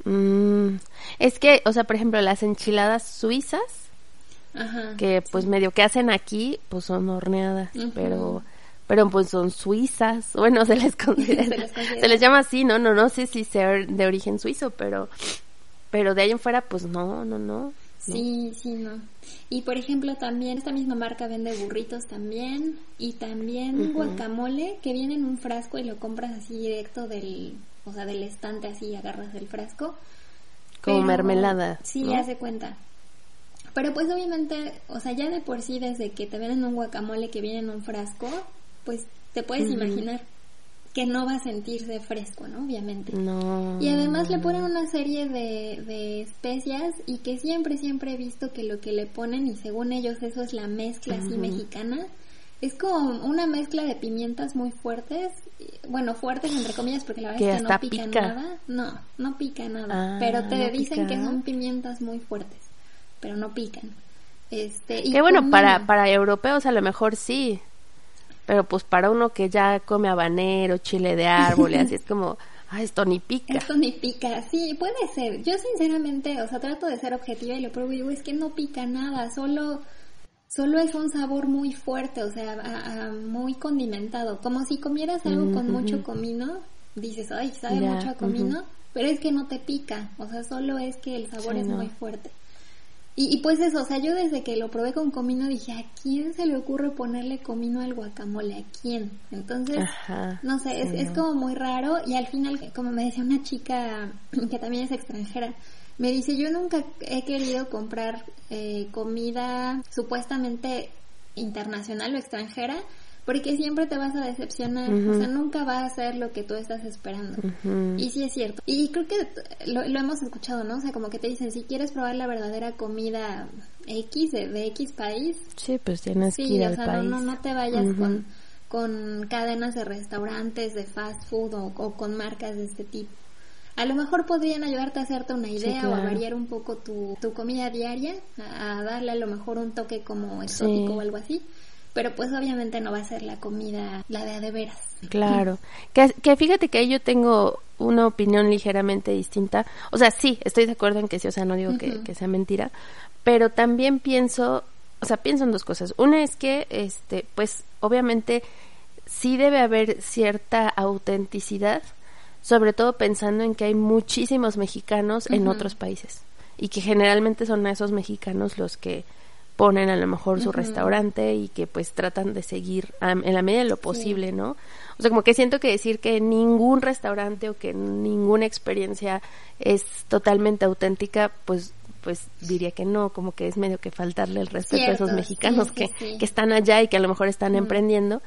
Speaker 3: Mm, es que, o sea, por ejemplo, las enchiladas suizas, que pues medio que hacen aquí, pues son horneadas, pero pero pues son suizas, bueno, se les, se les llama así, no, no, no sé si ser de origen suizo, pero pero de ahí en fuera, pues no, no, no.
Speaker 4: Sí, sí, no. Y por ejemplo, también esta misma marca vende burritos también y también guacamole que viene en un frasco y lo compras así directo del o sea, del estante así agarras el frasco.
Speaker 3: Como mermelada.
Speaker 4: Sí, ya se cuenta. Pero pues obviamente, o sea, ya de por sí desde que te venden un guacamole que viene en un frasco, pues te puedes imaginar. que no va a sentirse fresco, ¿no? Obviamente.
Speaker 3: No.
Speaker 4: Y además le ponen una serie de, de especias y que siempre, siempre he visto que lo que le ponen, y según ellos eso es la mezcla así mexicana, es como una mezcla de pimientas muy fuertes, bueno, fuertes entre comillas porque la verdad
Speaker 3: Que
Speaker 4: es que no pica,
Speaker 3: pica.
Speaker 4: nada. No, no pica nada,
Speaker 3: Ah,
Speaker 4: pero te
Speaker 3: ¿no
Speaker 4: dicen
Speaker 3: pica?
Speaker 4: que son pimientas muy fuertes, pero no pican. Este, y
Speaker 3: bueno, para, para europeos a lo mejor sí. Pero pues para uno que ya come habanero, chile de árbol y así es como, ah, esto ni pica.
Speaker 4: Esto ni pica, sí, puede ser. Yo sinceramente, o sea, trato de ser objetiva y lo pruebo y digo, es que no pica nada, solo, solo es un sabor muy fuerte, o sea, a- a muy condimentado. Como si comieras algo con mucho comino, dices, ay, sabe mucho a comino, pero es que no te pica, o sea, solo es que el sabor
Speaker 3: Sí,
Speaker 4: es
Speaker 3: no.
Speaker 4: muy fuerte. Y, y pues eso, o sea, yo desde que lo probé con comino dije, ¿a quién se le ocurre ponerle comino al guacamole? ¿A quién? Entonces,
Speaker 3: Ajá,
Speaker 4: no sé, es,
Speaker 3: sí,
Speaker 4: es
Speaker 3: no.
Speaker 4: como muy raro y al final, como me decía una chica que también es extranjera, me dice, yo nunca he querido comprar eh, comida supuestamente internacional o extranjera porque siempre te vas a decepcionar, o sea, nunca va a ser lo que tú estás esperando. Y sí es cierto. Y creo que lo, lo hemos escuchado, ¿no? O sea, como que te dicen, si quieres probar la verdadera comida X de, de X país,
Speaker 3: Sí, pues tienes que
Speaker 4: Sí,
Speaker 3: ir
Speaker 4: o
Speaker 3: al
Speaker 4: sea,
Speaker 3: país.
Speaker 4: no, no, no te vayas con, con cadenas de restaurantes, de fast food o, o con marcas de este tipo. A lo mejor podrían ayudarte a hacerte una idea o a variar un poco tu, tu comida diaria, a, a darle a lo mejor un toque como exótico
Speaker 3: Sí.
Speaker 4: o algo así, pero pues obviamente no va a ser la comida, la de a de veras.
Speaker 3: Claro. Que, que fíjate que ahí yo tengo una opinión ligeramente distinta. O sea, sí, estoy de acuerdo en que sí, o sea, no digo que, que sea mentira, pero también pienso, o sea, pienso en dos cosas. Una es que, este, pues, obviamente sí debe haber cierta autenticidad, sobre todo pensando en que hay muchísimos mexicanos en otros países y que generalmente son esos mexicanos los que ponen a lo mejor su restaurante y que pues tratan de seguir en la medida de lo posible, ¿no? O sea, como que siento que decir que ningún restaurante o que ninguna experiencia es totalmente auténtica, pues pues diría que no, como que es medio que faltarle el respeto a esos mexicanos
Speaker 4: sí,
Speaker 3: que,
Speaker 4: sí,
Speaker 3: que están allá y que a lo mejor están emprendiendo,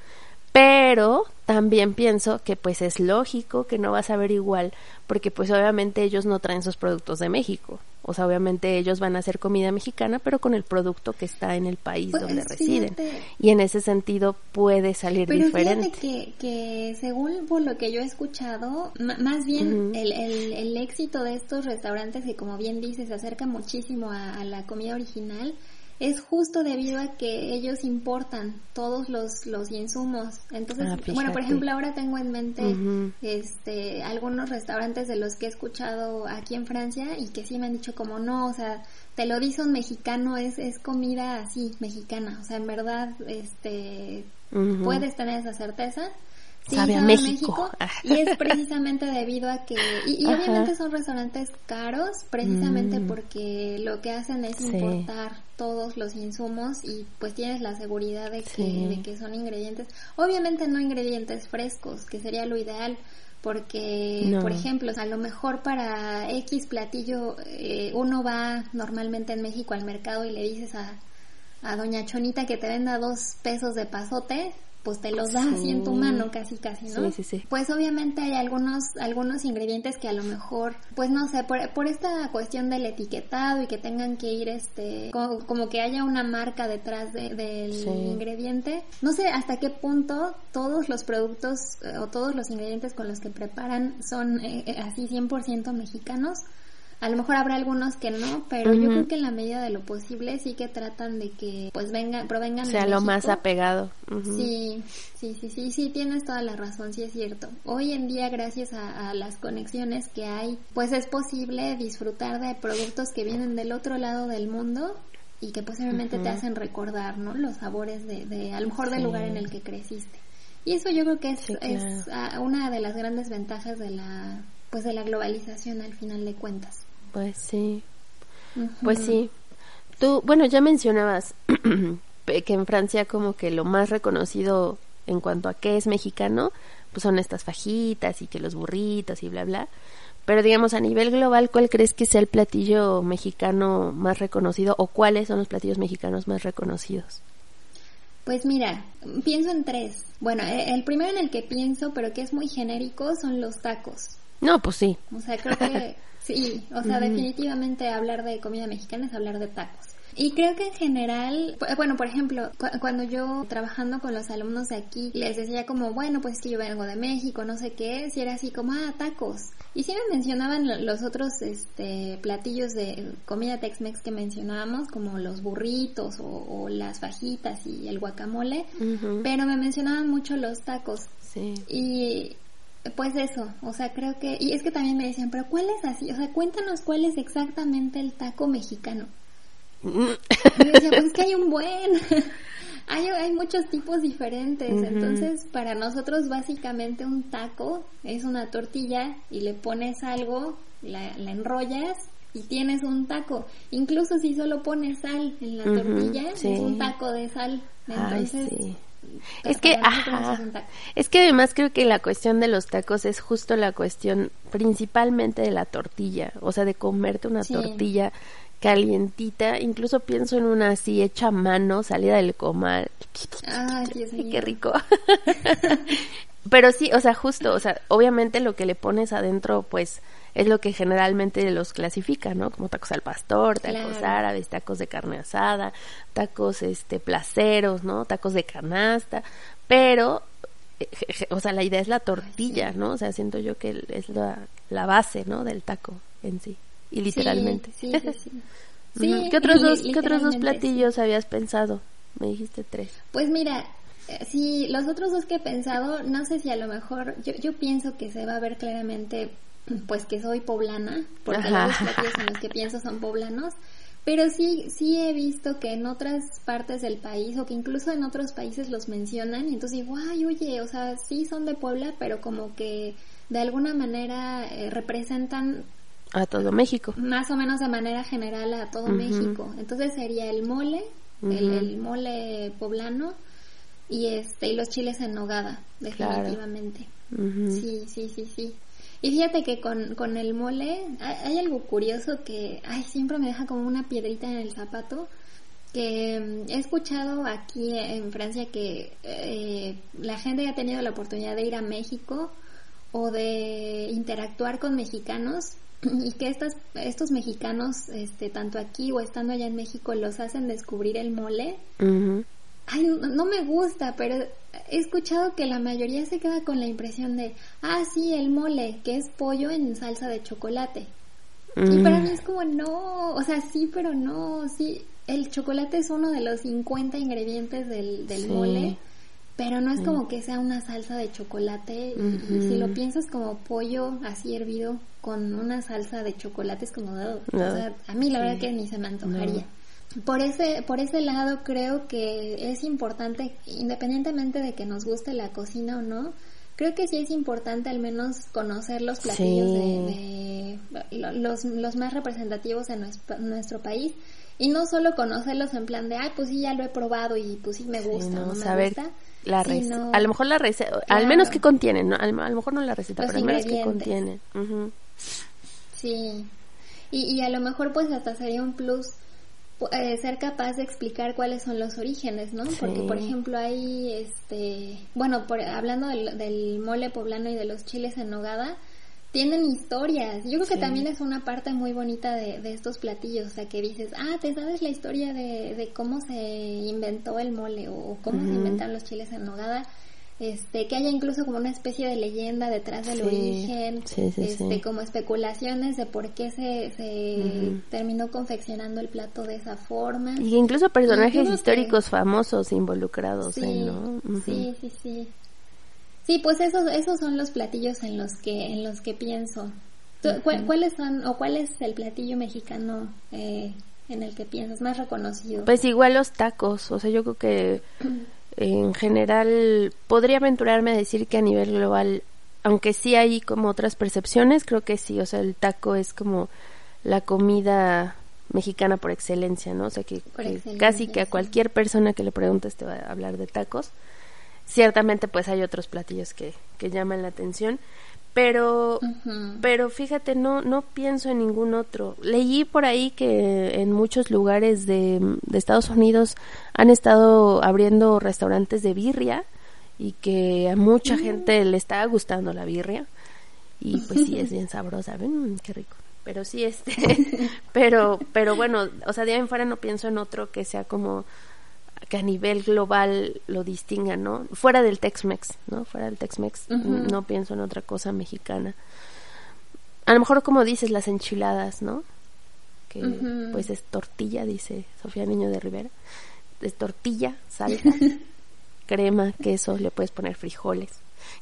Speaker 3: pero también pienso que pues es lógico que no vas a ver igual, porque pues obviamente ellos no traen sus productos de México, o sea, obviamente ellos van a hacer comida mexicana, pero con el producto que está en el país
Speaker 4: Pues,
Speaker 3: donde residen,
Speaker 4: fíjate.
Speaker 3: y en ese sentido puede salir
Speaker 4: Pero
Speaker 3: diferente.
Speaker 4: fíjate que, que según por lo que yo he escuchado, más bien el, el, el éxito de estos restaurantes que como bien dices se acerca muchísimo a, a la comida original es justo debido a que ellos importan todos los, los insumos. Entonces,
Speaker 3: Ah,
Speaker 4: bueno, por ejemplo, ahora tengo en mente este algunos restaurantes de los que he escuchado aquí en Francia y que sí me han dicho como no, o sea, te lo dice un mexicano, es, es comida así, mexicana. O sea, en verdad, este, puedes tener esa certeza. Sí,
Speaker 3: Sabe a México.
Speaker 4: Y es precisamente debido a que, y, obviamente son restaurantes caros, precisamente
Speaker 3: Mm.
Speaker 4: porque lo que hacen es
Speaker 3: Sí.
Speaker 4: importar todos los insumos y pues tienes la seguridad de que,
Speaker 3: Sí.
Speaker 4: de que son ingredientes, obviamente no ingredientes frescos, que sería lo ideal, porque,
Speaker 3: No.
Speaker 4: por ejemplo, a lo mejor para X platillo eh, uno va normalmente en México al mercado y le dices a, a doña Chonita que te venda dos pesos de pasote, pues te los da así en tu mano casi casi, ¿no?
Speaker 3: Sí, sí, sí.
Speaker 4: Pues obviamente hay algunos algunos ingredientes que a lo mejor, pues no sé, por, por esta cuestión del etiquetado y que tengan que ir este como, como que haya una marca detrás de- del
Speaker 3: Sí.
Speaker 4: ingrediente. No sé hasta qué punto todos los productos eh, o todos los ingredientes con los que preparan son eh, eh, así 100% mexicanos. A lo mejor habrá algunos que no, pero yo creo que en la medida de lo posible sí que tratan de que pues vengan, provengan
Speaker 3: sea
Speaker 4: de
Speaker 3: lo más apegado.
Speaker 4: Sí, sí, sí, sí, sí, tienes toda la razón, sí es cierto. Hoy en día, gracias a, a las conexiones que hay, pues es posible disfrutar de productos que vienen del otro lado del mundo y que posiblemente te hacen recordar, ¿no? Los sabores de, de a lo mejor del lugar en el que creciste. Y eso yo creo que es,
Speaker 3: Sí,
Speaker 4: es ah, una de las grandes ventajas de la, pues de la globalización al final de cuentas.
Speaker 3: Pues sí. Pues sí. Tú, bueno, ya mencionabas que en Francia como que lo más reconocido en cuanto a qué es mexicano, pues son estas fajitas y que los burritos y bla, bla. Pero digamos, a nivel global, ¿cuál crees que sea el platillo mexicano más reconocido o cuáles son los platillos mexicanos más reconocidos?
Speaker 4: Pues mira, pienso en tres. Bueno, e, el primero en el que pienso, pero que es muy genérico, son los tacos.
Speaker 3: No, pues sí.
Speaker 4: O sea, creo que sí, o sea, definitivamente hablar de comida mexicana es hablar de tacos. Y creo que en general, bueno, por ejemplo, cuando yo trabajando con los alumnos de aquí, les decía como, bueno, pues que yo vengo de México, no sé qué, si era así como, ah, tacos. Y si me mencionaban los otros este, platillos de comida Tex-Mex que mencionábamos, como los burritos o, las fajitas y el guacamole, pero me mencionaban mucho los tacos.
Speaker 3: Sí.
Speaker 4: Y pues eso, o sea, creo que, y es que también me decían, pero ¿cuál es así? O sea, cuéntanos cuál es exactamente el taco mexicano. Y decía, pues que hay un buen, hay, hay muchos tipos diferentes, entonces para nosotros básicamente un taco es una tortilla y le pones algo, la, enrollas y tienes un taco. Incluso si solo pones sal en la tortilla, es un taco de sal. Entonces,
Speaker 3: Es que, es que además creo que la cuestión de los tacos es justo la cuestión principalmente de la tortilla, o sea, de comerte una tortilla calientita, incluso pienso en una así hecha a mano, salida del comal.
Speaker 4: Ay,
Speaker 3: qué rico. Pero sí, o sea, justo, o sea, obviamente lo que le pones adentro, pues, es lo que generalmente los clasifica, ¿no? Como tacos al pastor, tacos árabes, tacos de carne asada, tacos, este, placeros, ¿no? Tacos de canasta, pero, eh, o sea, la idea es la tortilla, ¿no? O sea, siento yo que es la, la base, ¿no? Del taco en sí y literalmente.
Speaker 4: Sí, sí, sí.
Speaker 3: ¿Qué otros dos, ¿qué otros dos platillos habías pensado? Me dijiste tres.
Speaker 4: Pues mira, eh, si los otros dos que he pensado, no sé si a lo mejor, yo, yo pienso que se va a ver claramente, pues que soy poblana, porque los platillos en los que pienso son poblanos, pero sí, sí he visto que en otras partes del país, o que incluso en otros países los mencionan, y entonces digo, ay, oye, o sea, sí son de Puebla, pero como que de alguna manera eh, representan
Speaker 3: a todo México.
Speaker 4: Más o menos de manera general a todo México. Entonces sería el mole, el, mole poblano y este y los chiles en nogada, definitivamente. Sí, sí, sí, sí. Y fíjate que con, con el mole hay, algo curioso que ay, siempre me deja como una piedrita en el zapato que mm, he escuchado aquí en Francia que eh, la gente ha tenido la oportunidad de ir a México o de interactuar con mexicanos y que estas, estos mexicanos, este, tanto aquí o estando allá en México, los hacen descubrir el mole. Ay, no, me gusta, pero he escuchado que la mayoría se queda con la impresión de, ah, sí, el mole, que es pollo en salsa de chocolate. Y para mí es como, no, o sea, sí, pero no, sí, el chocolate es uno de los 50 ingredientes del, del mole pero no es como que sea una salsa de chocolate y, si lo piensas como pollo así hervido con una salsa de chocolate es como o sea, a mí la verdad que ni se me antojaría. Por ese por ese lado creo que es importante independientemente de que nos guste la cocina o no, creo que sí es importante al menos conocer los platillos de, los, los más representativos de nuestro, nuestro país y no solo conocerlos en plan de, ay, pues sí, ya lo he probado y pues sí me gusta, no, me gusta
Speaker 3: la receta. A lo mejor la receta, al menos que contienen, ¿no? A lo mejor no la receta, pero al menos que contienen.
Speaker 4: Sí. Y, y a lo mejor pues hasta sería un plus eh, ser capaz de explicar cuáles son los orígenes, ¿no? Porque, por ejemplo, hay, este, bueno, por, hablando del, del, mole poblano y de los chiles en nogada, tienen historias. Yo creo que también es una parte muy bonita de, de, estos platillos, o sea, que dices, ah, te sabes la historia de, de cómo se inventó el mole o cómo se inventaron los chiles en nogada. Este, que haya incluso como una especie de leyenda detrás del origen, este, como especulaciones de por qué se, se terminó confeccionando el plato de esa forma.
Speaker 3: Y incluso personajes históricos famosos involucrados, ¿no?
Speaker 4: Sí, sí, sí. Sí, pues esos, esos son los platillos en los que, en los que pienso. ¿Cuáles son, o cuál es el platillo mexicano eh, en el que piensas más reconocido?
Speaker 3: Pues igual los tacos, o sea, yo creo que en general podría aventurarme a decir que a nivel global, aunque sí hay como otras percepciones, creo que sí, o sea, el taco es como la comida mexicana por excelencia, ¿no? O sea, que, casi que a cualquier persona que le preguntes te va a hablar de tacos ciertamente pues hay otros platillos que, que llaman la atención, Pero, pero fíjate, no, no pienso en ningún otro. Leí por ahí que en muchos lugares de, de Estados Unidos han estado abriendo restaurantes de birria y que a mucha gente le está gustando la birria y pues sí es bien sabrosa, mm, qué rico. Pero sí este, pero, pero bueno, o sea, de ahí en fuera no pienso en otro que sea como que a nivel global lo distinga, ¿no? Fuera del Tex-Mex, ¿no? Fuera del Tex-Mex, no pienso en otra cosa mexicana. A lo mejor como dices las enchiladas, ¿no? Que pues es tortilla, dice Sofía Niño de Rivera. Es tortilla, salsa, crema, queso, le puedes poner frijoles.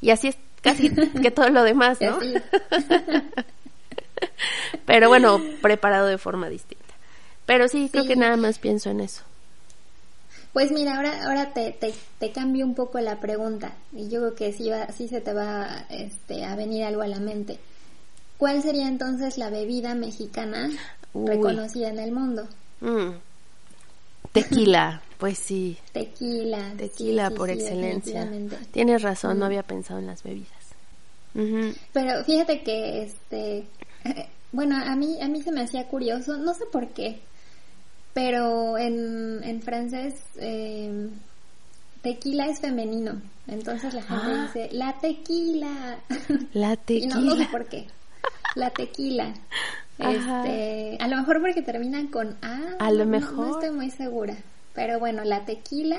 Speaker 3: Y así es casi que todo lo demás, ¿no? Pero bueno, preparado de forma distinta. Pero sí, creo
Speaker 4: Sí.
Speaker 3: que nada más pienso en eso.
Speaker 4: Pues mira, ahora, ahora te, te, te cambio un poco la pregunta y yo creo que sí, va, sí se te va este, a venir algo a la mente. ¿Cuál sería entonces la bebida mexicana
Speaker 3: Uy.
Speaker 4: reconocida en el mundo?
Speaker 3: Mm. Tequila, pues sí,
Speaker 4: Tequila.
Speaker 3: tequila
Speaker 4: sí,
Speaker 3: por
Speaker 4: sí,
Speaker 3: excelencia. Tienes razón, no había pensado en las bebidas.
Speaker 4: Pero fíjate que este bueno, a mí a mí se me hacía curioso, no sé por qué, pero en, en francés eh, tequila es femenino. Entonces la gente
Speaker 3: Ah.
Speaker 4: dice la tequila.
Speaker 3: La
Speaker 4: y no, no sé
Speaker 3: tequila.
Speaker 4: por qué. La tequila. Este, a lo mejor porque terminan con A.
Speaker 3: A lo
Speaker 4: no-
Speaker 3: mejor.
Speaker 4: No, estoy muy segura. Pero bueno, la tequila,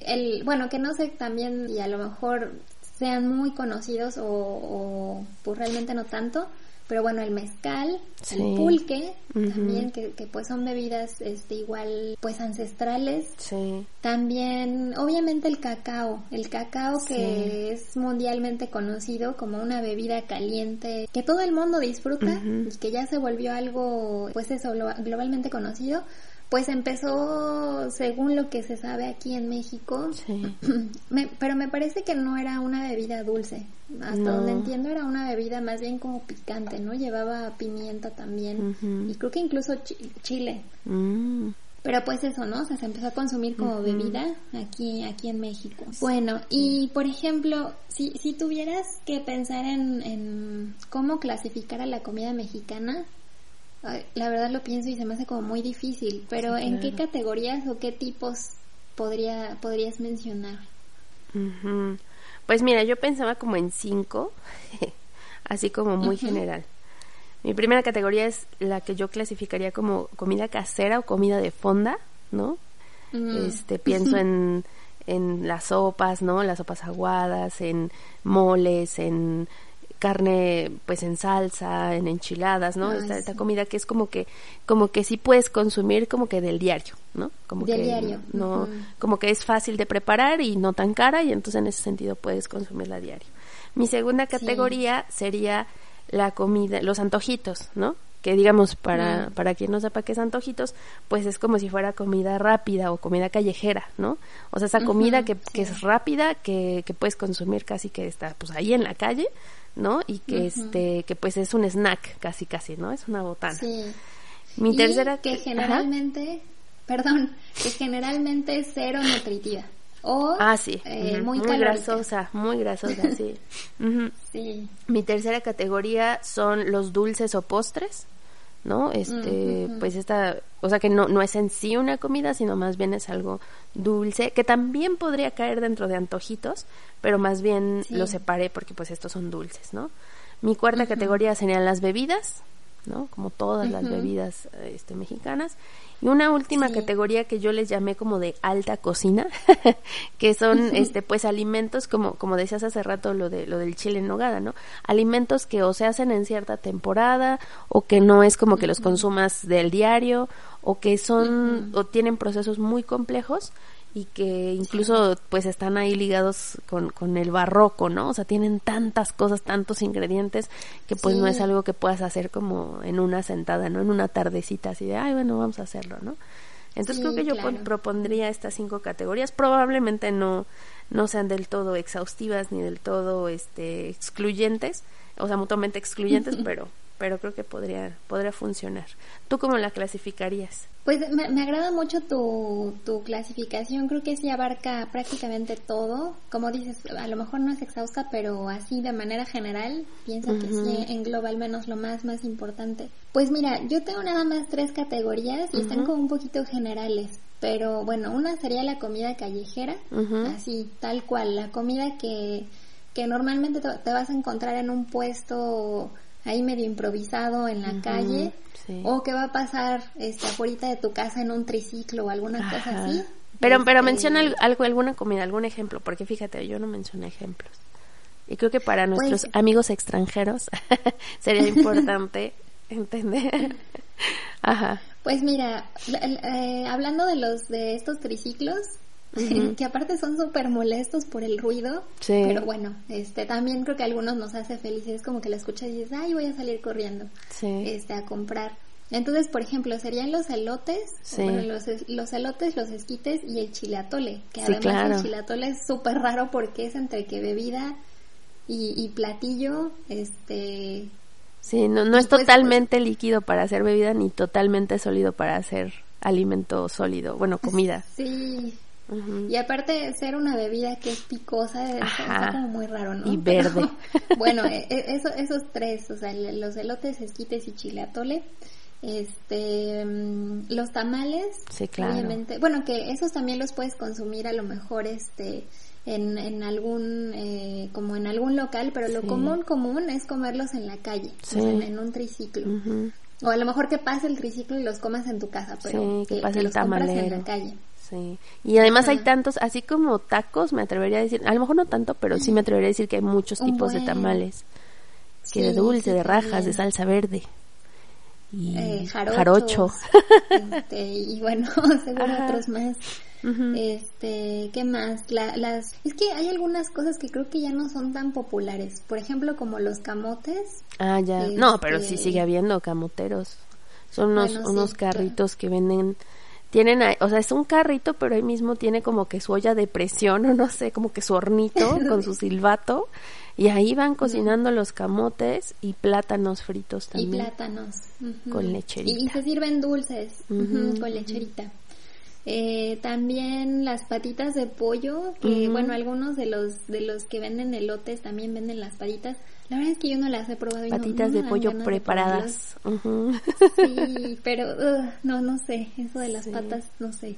Speaker 4: el, bueno, que no sé también y a lo mejor sean muy conocidos o, o pues realmente no tanto, pero bueno, el mezcal,
Speaker 3: Sí.
Speaker 4: el pulque, también que, que pues son bebidas este igual pues ancestrales.
Speaker 3: Sí,
Speaker 4: También, obviamente el cacao, el cacao
Speaker 3: Sí.
Speaker 4: que es mundialmente conocido como una bebida caliente que todo el mundo disfruta y que ya se volvió algo, pues eso, glo- globalmente conocido, pues empezó, según lo que se sabe aquí en México,
Speaker 3: sí.
Speaker 4: me- pero me parece que no era una bebida dulce. Hasta
Speaker 3: No.
Speaker 4: donde entiendo era una bebida más bien como picante, ¿no? Llevaba pimienta también y creo que incluso chi- chile.
Speaker 3: Mm.
Speaker 4: Pero pues eso, ¿no? O sea, se empezó a consumir como bebida aquí, aquí en México. Bueno, y por ejemplo, si, si tuvieras que pensar en, en cómo clasificar a la comida mexicana, la verdad lo pienso y se me hace como muy difícil, pero
Speaker 3: Sí,
Speaker 4: ¿en qué categorías o qué tipos podría, podrías mencionar?
Speaker 3: Pues mira, yo pensaba como en cinco, así como muy general. Mi primera categoría es la que yo clasificaría como comida casera o comida de fonda, ¿no?
Speaker 4: Mm.
Speaker 3: Este, pienso en, en las sopas, ¿no? Las sopas aguadas, en moles, en carne, pues en salsa, en enchiladas, ¿no?
Speaker 4: Ay,
Speaker 3: esta, esta comida que es como que, como que sí puedes consumir como que del diario, ¿no? Como
Speaker 4: Del
Speaker 3: que
Speaker 4: diario,
Speaker 3: no, como que es fácil de preparar y no tan cara y entonces en ese sentido puedes consumirla diario. Mi segunda categoría sería la comida, los antojitos, ¿no? Que digamos, para,
Speaker 4: Mm.
Speaker 3: para quien no sepa qué es antojitos, pues es como si fuera comida rápida o comida callejera, ¿no? O sea, esa comida que, que
Speaker 4: sí.
Speaker 3: es rápida, que, que puedes consumir casi que está pues ahí en la calle, ¿no? Y que
Speaker 4: Ujú.
Speaker 3: este, que pues es un snack casi casi, ¿no? Es una botana.
Speaker 4: Sí.
Speaker 3: Mi
Speaker 4: Y
Speaker 3: tercera
Speaker 4: que
Speaker 3: ajá.
Speaker 4: generalmente, perdón, que generalmente es cero nutritiva. O
Speaker 3: Ah, sí.
Speaker 4: eh,
Speaker 3: ujú,
Speaker 4: muy,
Speaker 3: muy
Speaker 4: calórica.
Speaker 3: grasosa, muy grasosa, sí. Ujú.
Speaker 4: Sí.
Speaker 3: Mi tercera categoría son los dulces o postres, ¿no? Este, pues esta, o sea que no, no es en sí una comida, sino más bien es algo dulce, que también podría caer dentro de antojitos, pero más bien
Speaker 4: Sí.
Speaker 3: lo separé porque pues estos son dulces, ¿no? Mi cuarta categoría serían las bebidas, ¿no? Como todas las bebidas este, mexicanas. Y una última
Speaker 4: Sí.
Speaker 3: categoría que yo les llamé como de alta cocina, que son este pues alimentos como como decías hace rato lo de lo del chile en nogada, ¿no? Alimentos que o se hacen en cierta temporada o que no es como que los consumas del diario o que son o tienen procesos muy complejos y que incluso pues están ahí ligados con, con el barroco, ¿no? O sea, tienen tantas cosas, tantos ingredientes que pues no es algo que puedas hacer como en una sentada, ¿no? En una tardecita así de, ay, bueno, vamos a hacerlo, ¿no? Entonces
Speaker 4: Sí,
Speaker 3: creo que yo
Speaker 4: claro.
Speaker 3: pon- propondría estas cinco categorías. Probablemente no, no sean del todo exhaustivas ni del todo este excluyentes, o sea, mutuamente excluyentes, pero, pero creo que podría, podría funcionar. ¿Tú cómo la clasificarías?
Speaker 4: Pues me, me, agrada mucho tu, tu clasificación, creo que sí abarca prácticamente todo. Como dices, a lo mejor no es exhausta, pero así de manera general, piensa que sí engloba al menos lo más, más importante. Pues mira, yo tengo nada más tres categorías y están como un poquito generales. Pero bueno, una sería la comida callejera, así, tal cual, la comida que, que normalmente te vas a encontrar en un puesto ahí medio improvisado en la calle o que va a pasar este afuera de tu casa en un triciclo o alguna cosa así.
Speaker 3: Pero pero este, menciona algo alguna comida, algún ejemplo, porque fíjate, yo no mencioné ejemplos. Y creo que para pues nuestros amigos extranjeros sería importante entender. Ajá.
Speaker 4: Pues mira, eh, hablando de los de estos triciclos, que aparte son súper molestos por el ruido, pero bueno, este también creo que a algunos nos hace felices, como que la escuchas y dices, ay, voy a salir corriendo este, a comprar. Entonces, por ejemplo, serían los elotes, bueno, los, los elotes, los esquites y el chilatole, que además el chilatole es súper raro porque es entre que bebida y, y platillo, este,
Speaker 3: Sí, no, no es pues, totalmente líquido para hacer bebida ni totalmente sólido para hacer alimento sólido, bueno, comida.
Speaker 4: Sí. Y aparte ser una bebida que es picosa, es como muy raro, ¿no?
Speaker 3: Y verde.
Speaker 4: bueno, e, e, eso, esos tres, o sea, los elotes, esquites y chilatole. Este, mm, los tamales,
Speaker 3: sí, claro.
Speaker 4: obviamente, bueno, que esos también los puedes consumir a lo mejor, este, en, en algún eh, como en algún local pero lo común común es comerlos en la calle en, un triciclo o a lo mejor que pase el triciclo y los comas en tu casa pero
Speaker 3: que, pase el
Speaker 4: los
Speaker 3: tamalero.
Speaker 4: en la calle
Speaker 3: Sí. Y además hay tantos, así como tacos, me atrevería a decir, a lo mejor no tanto, pero sí me atrevería a decir que hay muchos tipos de tamales. Que de dulce, de rajas, de salsa verde. Y
Speaker 4: eh,
Speaker 3: jarocho.
Speaker 4: Este, y bueno, seguro otros más. Este, ¿qué más? las, es que hay algunas cosas que creo que ya no son tan populares. Por ejemplo, como los camotes.
Speaker 3: Ah, ya. no, pero sí este, sigue habiendo camoteros. Son unos, unos carritos que venden tienen, o sea, es un carrito, pero ahí mismo tiene como que su olla de presión, o no sé, como que su hornito con su silbato, y ahí van cocinando los camotes y plátanos fritos también.
Speaker 4: Y plátanos.
Speaker 3: Con lecherita.
Speaker 4: Y, se sirven dulces con lecherita. Eh, también las patitas de pollo, que bueno, algunos de los de los que venden elotes también venden las patitas. La verdad es que yo no las he probado.
Speaker 3: Patitas de pollo preparadas.
Speaker 4: Sí, pero no, no sé, eso de las patas, no sé.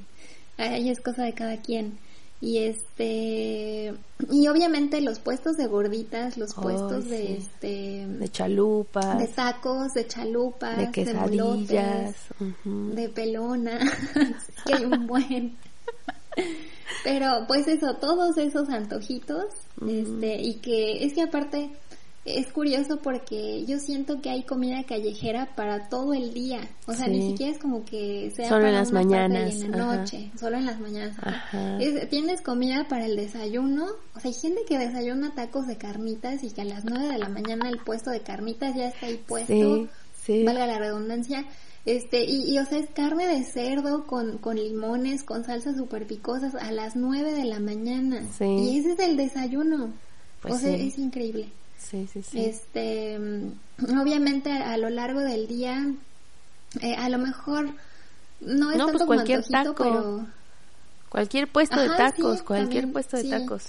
Speaker 4: Ahí es cosa de cada quien. Y este y obviamente los puestos de gorditas, los puestos de este
Speaker 3: de chalupas,
Speaker 4: de tacos, de chalupas,
Speaker 3: de quesadillas,
Speaker 4: de, pelona, que hay un buen. Pero pues eso, todos esos antojitos, este, y que es que aparte es curioso porque yo siento que hay comida callejera para todo el día. O sea, ni siquiera es como que sea
Speaker 3: solo
Speaker 4: para
Speaker 3: en las mañanas,
Speaker 4: en la noche, solo en las mañanas. tienes comida para el desayuno. O sea, hay gente que desayuna tacos de carnitas y que a las nueve de la mañana el puesto de carnitas ya está ahí puesto. Valga la redundancia. Este, y, o sea, es carne de cerdo con, con limones, con salsas super picosas a las nueve de la mañana. Y ese es el desayuno. Pues o sea, es increíble.
Speaker 3: Sí, sí, sí.
Speaker 4: Este, mm, obviamente a, lo largo del día, eh, a lo mejor no es
Speaker 3: no,
Speaker 4: tanto
Speaker 3: pues cualquier
Speaker 4: como
Speaker 3: taco.
Speaker 4: pero
Speaker 3: cualquier puesto de tacos, cualquier puesto de tacos.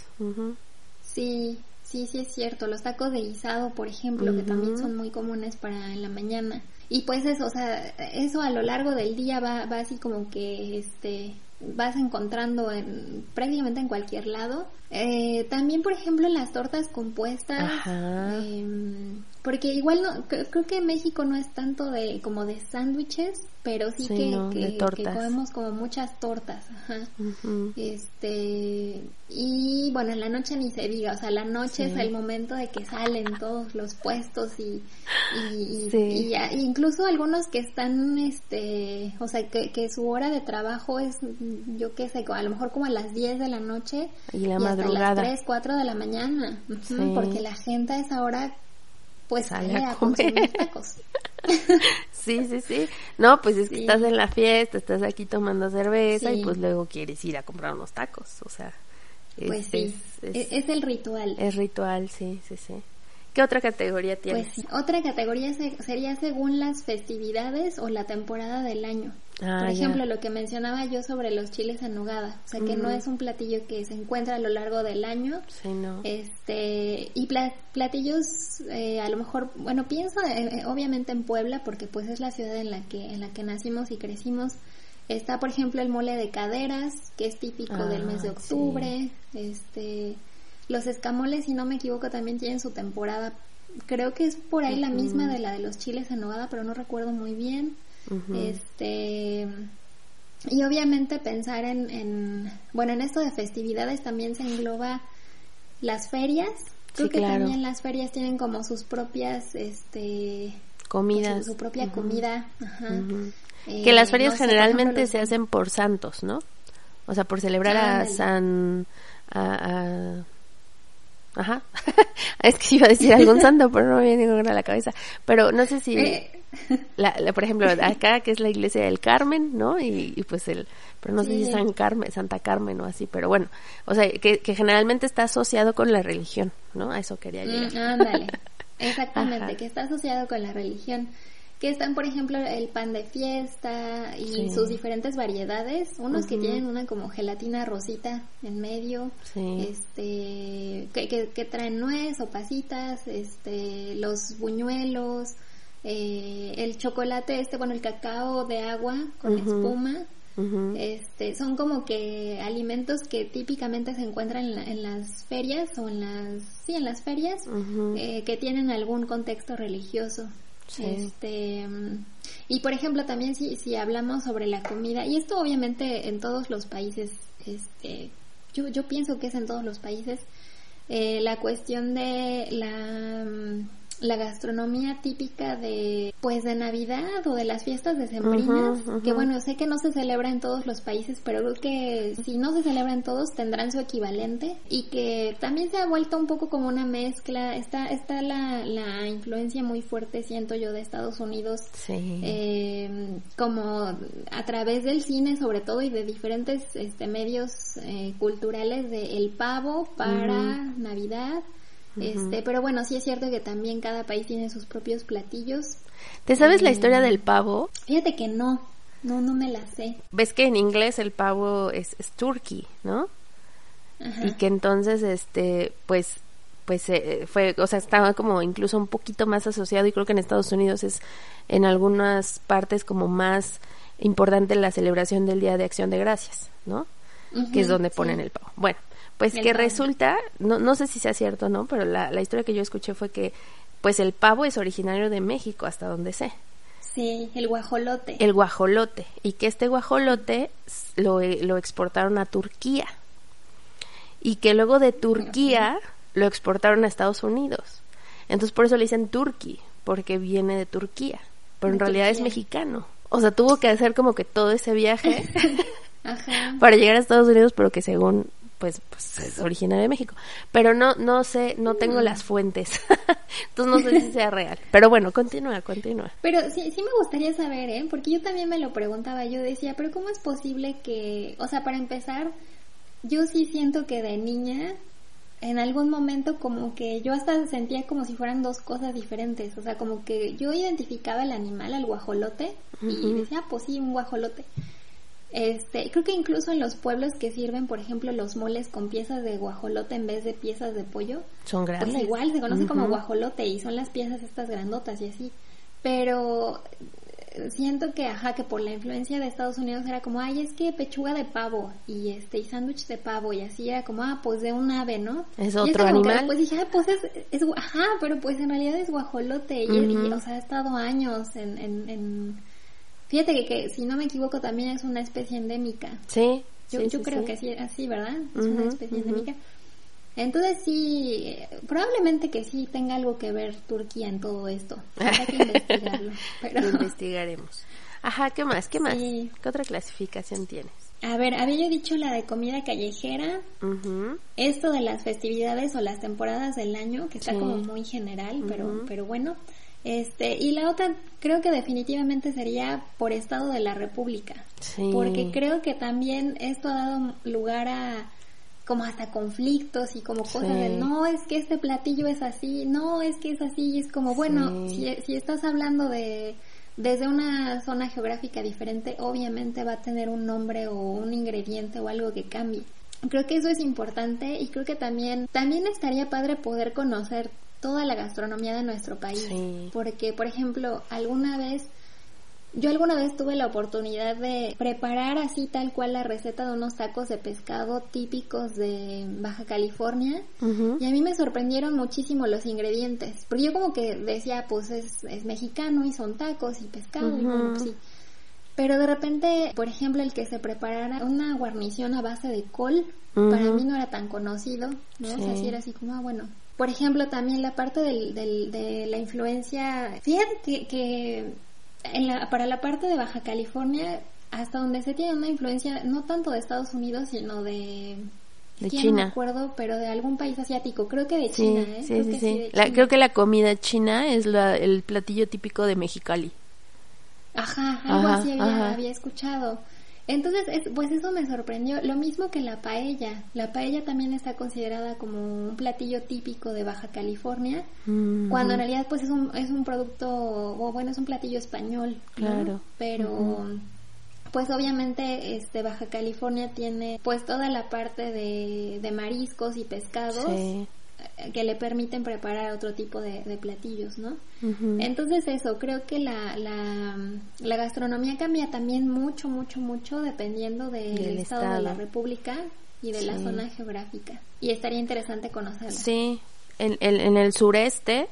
Speaker 4: Sí, sí, sí es cierto. Los tacos de guisado, por ejemplo, que también son muy comunes para en la mañana. Y pues eso, o sea, eso a lo largo del día va, va así como que, este, vas encontrando en, prácticamente en cualquier lado. Eh, también, por ejemplo, las tortas compuestas. Eh, porque igual no, creo que México no es tanto de como de sándwiches, pero sí, que, que, comemos como muchas tortas. Ajá. Este y bueno, en la noche ni se diga, o sea, la noche es el momento de que salen todos los puestos y, y, incluso algunos que están, este, o sea, que, que su hora de trabajo es, yo qué sé, a lo mejor como a las 10 de la noche
Speaker 3: y, la madrugada.
Speaker 4: hasta las 3, 4 de la mañana, porque la gente a esa hora pues sale a, comer tacos.
Speaker 3: sí, sí, sí. No, pues es que estás en la fiesta, estás aquí tomando cerveza y pues luego quieres ir a comprar unos tacos, o sea.
Speaker 4: Es, pues sí, es, el ritual.
Speaker 3: Es ritual, sí, sí, sí. ¿Qué otra categoría tienes?
Speaker 4: Pues otra categoría sería según las festividades o la temporada del año.
Speaker 3: Ah,
Speaker 4: Por
Speaker 3: ya.
Speaker 4: ejemplo, lo que mencionaba yo sobre los chiles en nogada, o sea que no es un platillo que se encuentra a lo largo del año.
Speaker 3: Sí, no.
Speaker 4: Este, y pla- platillos, eh, a lo mejor, bueno, pienso eh, eh, obviamente en Puebla porque pues es la ciudad en la que, en la que nacimos y crecimos. Está, por ejemplo, el mole de caderas, que es típico
Speaker 3: Ah,
Speaker 4: del mes de
Speaker 3: sí.
Speaker 4: octubre. Este, los escamoles, si no me equivoco, también tienen su temporada. Creo que es por ahí la misma de la de los chiles en nogada, pero no recuerdo muy bien. Este y obviamente pensar en, en bueno en esto de festividades también se engloba las ferias. Creo
Speaker 3: Sí,
Speaker 4: que
Speaker 3: claro.
Speaker 4: también las ferias tienen como sus propias este
Speaker 3: Comidas.
Speaker 4: su, su propia comida. Ajá.
Speaker 3: Ujú.
Speaker 4: Eh,
Speaker 3: que las ferias
Speaker 4: no
Speaker 3: generalmente
Speaker 4: los-
Speaker 3: se hacen por santos, ¿no? O sea, por celebrar a. San... A, a- Ajá. es que iba a decir algún santo, pero no me viene ninguno a la cabeza. Pero no sé si... La, la- por ejemplo, acá que es la iglesia del Carmen, ¿no? Y, y pues el, pero no sé si San Carmen, Santa Carmen o así, pero bueno, o sea, que, que generalmente está asociado con la religión, ¿no? A eso quería llegar.
Speaker 4: Mm, ándale. Exactamente,
Speaker 3: Ajá.
Speaker 4: que está asociado con la religión. Que están, por ejemplo, el pan de fiesta y
Speaker 3: Sí.
Speaker 4: sus diferentes variedades. Unos que tienen una como gelatina rosita en medio.
Speaker 3: Sí.
Speaker 4: Este, que, que, que traen nuez o pasitas. Este, los buñuelos. eh, el chocolate este, bueno, el cacao de agua con espuma. Este, son como que alimentos que típicamente se encuentran en, la- en las ferias o en las, sí, en las ferias, eh, que tienen algún contexto religioso. Este, mm, y por ejemplo también si, si hablamos sobre la comida, y esto obviamente en todos los países, este, yo, yo pienso que es en todos los países, eh, la cuestión de la, mm, la gastronomía típica de pues de Navidad o de las fiestas decembrinas,
Speaker 3: ujú.
Speaker 4: que bueno, sé que no se celebra en todos los países, pero creo que si no se celebra en todos tendrán su equivalente y que también se ha vuelto un poco como una mezcla, está, está la, la influencia muy fuerte, siento yo, de Estados Unidos
Speaker 3: Sí.
Speaker 4: eh, como a través del cine sobre todo y de diferentes este, medios eh, culturales de el pavo para Navidad. Este, pero bueno, sí es cierto que también cada país tiene sus propios platillos.
Speaker 3: ¿Te sabes la
Speaker 4: Mm.
Speaker 3: historia del pavo?
Speaker 4: Fíjate que no, no, no me la sé.
Speaker 3: Ves que en inglés el pavo es, es turkey, ¿no?
Speaker 4: Ajá.
Speaker 3: y que entonces este pues pues eh, fue o sea estaba como incluso un poquito más asociado y creo que en Estados Unidos es en algunas partes como más importante la celebración del Día de Acción de Gracias, ¿no? que es donde
Speaker 4: sí.
Speaker 3: ponen el pavo. Bueno, pues que
Speaker 4: pavo.
Speaker 3: resulta, no, no sé si sea cierto o no, pero la, la historia que yo escuché fue que pues el pavo es originario de México, hasta donde sé.
Speaker 4: Sí, el guajolote.
Speaker 3: El guajolote. Y que este guajolote lo, e- lo exportaron a Turquía. Y que luego de Turquía lo exportaron a Estados Unidos. Entonces por eso le dicen turkey, porque viene de Turquía. Pero en realidad es mexicano. O sea, tuvo que hacer como que todo ese viaje
Speaker 4: Ajá.
Speaker 3: para llegar a Estados Unidos, pero que según pues, pues es originario de México. Pero no no sé, no tengo las fuentes. Entonces no sé si sea real. Pero bueno, continúa, continúa.
Speaker 4: Pero sí, sí me gustaría saber, ¿eh? Porque yo también me lo preguntaba, yo decía, pero ¿cómo es posible que, o sea, para empezar, yo sí siento que de niña, en algún momento como que yo hasta sentía como si fueran dos cosas diferentes, o sea, como que yo identificaba el animal, al guajolote, y decía, ah, pues sí, un guajolote. Este, creo que incluso en los pueblos que sirven, por ejemplo, los moles con piezas de guajolote en vez de piezas de pollo,
Speaker 3: Son grandes.
Speaker 4: pues igual se conoce como guajolote y son las piezas estas grandotas y así. Pero eh, siento que, ajá, que por la influencia de Estados Unidos era como, ay, es que pechuga de pavo y este, y sándwich de pavo y así era como, ah, pues de un ave, ¿no?
Speaker 3: Es
Speaker 4: Y
Speaker 3: otro
Speaker 4: que
Speaker 3: animal.
Speaker 4: después dije, ah, pues es, es, ajá, pero pues en realidad es guajolote y, y, o sea, ha estado años en, en, en... Fíjate que, que, si no me equivoco, también es una especie endémica.
Speaker 3: Sí.
Speaker 4: Yo,
Speaker 3: sí,
Speaker 4: yo
Speaker 3: sí,
Speaker 4: creo
Speaker 3: sí.
Speaker 4: que sí, así, ¿verdad? Es una especie endémica. Entonces sí, probablemente que sí tenga algo que ver Turquía en todo esto. Habrá que investigarlo. Pero,
Speaker 3: Lo investigaremos. Ajá, ¿qué más? ¿Qué más? ¿Qué otra clasificación tienes?
Speaker 4: a ver, había yo dicho la de comida callejera,
Speaker 3: Ujú.
Speaker 4: esto de las festividades o las temporadas del año, que está como muy general, pero, pero bueno. Este, y la otra creo que definitivamente sería por estado de la República.
Speaker 3: Sí.
Speaker 4: porque creo que también esto ha dado lugar a como hasta conflictos y como cosas
Speaker 3: Sí.
Speaker 4: de no es que este platillo es así, no es que es así, y es como bueno,
Speaker 3: Sí.
Speaker 4: si, si estás hablando de desde una zona geográfica diferente, obviamente va a tener un nombre o un ingrediente o algo que cambie. Creo que eso es importante y creo que también también estaría padre poder conocer toda la gastronomía de nuestro país,
Speaker 3: Sí.
Speaker 4: porque por ejemplo, alguna vez yo alguna vez tuve la oportunidad de preparar así tal cual la receta de unos tacos de pescado típicos de Baja California y a mí me sorprendieron muchísimo los ingredientes, porque yo como que decía, pues es, es mexicano y son tacos y pescado y bueno, pues sí. Pero de repente, por ejemplo, el que se preparara una guarnición a base de col, para mí no era tan conocido, ¿no? O sea,
Speaker 3: Sí.
Speaker 4: sí era así como, ah, bueno. Por ejemplo, también la parte del, del- de la influencia, fíjate que, que en la- para la parte de Baja California, hasta donde se tiene una influencia, no tanto de Estados Unidos, sino de...
Speaker 3: De
Speaker 4: ya no me
Speaker 3: China.
Speaker 4: acuerdo, pero de algún país asiático, creo que de
Speaker 3: Sí,
Speaker 4: China, ¿eh?
Speaker 3: sí,
Speaker 4: creo
Speaker 3: sí,
Speaker 4: que
Speaker 3: sí.
Speaker 4: de
Speaker 3: La-
Speaker 4: China.
Speaker 3: creo que la comida china es la, el platillo típico de Mexicali.
Speaker 4: Ajá, algo
Speaker 3: Ajá,
Speaker 4: así había,
Speaker 3: ajá.
Speaker 4: había escuchado. Entonces, es- pues eso me sorprendió. Lo mismo que la paella. La paella también está considerada como un platillo típico de Baja California,
Speaker 3: Mm,
Speaker 4: cuando en realidad pues es un, es un producto, o bueno, es un platillo español. ¿no?
Speaker 3: Claro.
Speaker 4: Pero, pues obviamente este Baja California tiene pues toda la parte de, de mariscos y pescados
Speaker 3: Sí.
Speaker 4: Que le permiten preparar otro tipo de, de platillos, ¿no? Entonces eso, creo que la, la, la gastronomía cambia también mucho, mucho, mucho dependiendo del
Speaker 3: Del
Speaker 4: estado, de la. República y de la zona geográfica. Y estaría interesante conocerla.
Speaker 3: Sí, en, en, en el sureste,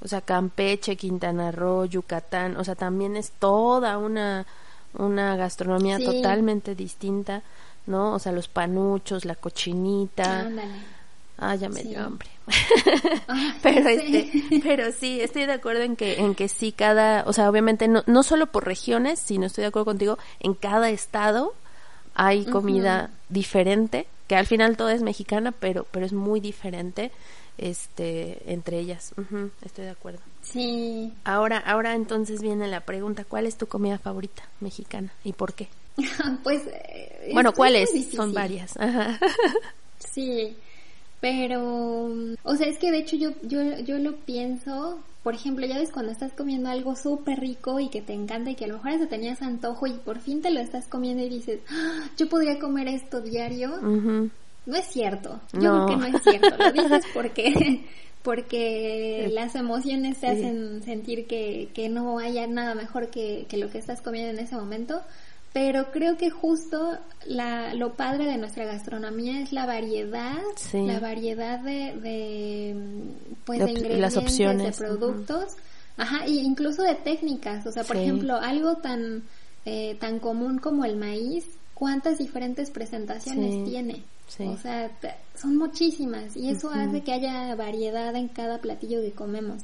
Speaker 3: o sea, Campeche, Quintana Roo, Yucatán, o sea, también es toda una, una gastronomía
Speaker 4: Sí.
Speaker 3: totalmente distinta, ¿no? O sea, los panuchos, la cochinita.
Speaker 4: Ándale.
Speaker 3: Ah, ya me
Speaker 4: Sí.
Speaker 3: dio hambre.
Speaker 4: Ay,
Speaker 3: pero
Speaker 4: sí.
Speaker 3: este, pero sí, estoy de acuerdo en que, en que sí cada, o sea, obviamente no, no solo por regiones, sino estoy de acuerdo contigo, en cada estado hay comida diferente, que al final toda es mexicana, pero, pero es muy diferente, este, entre ellas. Ujú, estoy de acuerdo.
Speaker 4: Sí.
Speaker 3: Ahora, ahora entonces viene la pregunta, ¿cuál es tu comida favorita mexicana y por qué?
Speaker 4: pues... eh,
Speaker 3: Bueno,
Speaker 4: es-
Speaker 3: ¿cuáles? Son varias. Ajá.
Speaker 4: Sí, pero, o sea, es que de hecho yo, yo, yo lo pienso, por ejemplo, ya ves cuando estás comiendo algo súper rico y que te encanta y que a lo mejor hasta tenías antojo y por fin te lo estás comiendo y dices, "Ah, yo podría comer esto diario. No es cierto, yo
Speaker 3: No.
Speaker 4: creo que no es cierto, lo dices porque, porque las emociones te
Speaker 3: Sí.
Speaker 4: hacen sentir que, que no haya nada mejor que, que lo que estás comiendo en ese momento, pero creo que justo la, lo padre de nuestra gastronomía es la variedad,
Speaker 3: Sí.
Speaker 4: la variedad de, de pues
Speaker 3: De
Speaker 4: ingredientes,
Speaker 3: las opciones,
Speaker 4: de productos, ajá, y incluso de técnicas, o sea, por
Speaker 3: Sí.
Speaker 4: ejemplo, algo tan eh, tan común como el maíz, cuántas diferentes presentaciones
Speaker 3: Sí.
Speaker 4: tiene. O sea, son muchísimas y eso hace que haya variedad en cada platillo que comemos.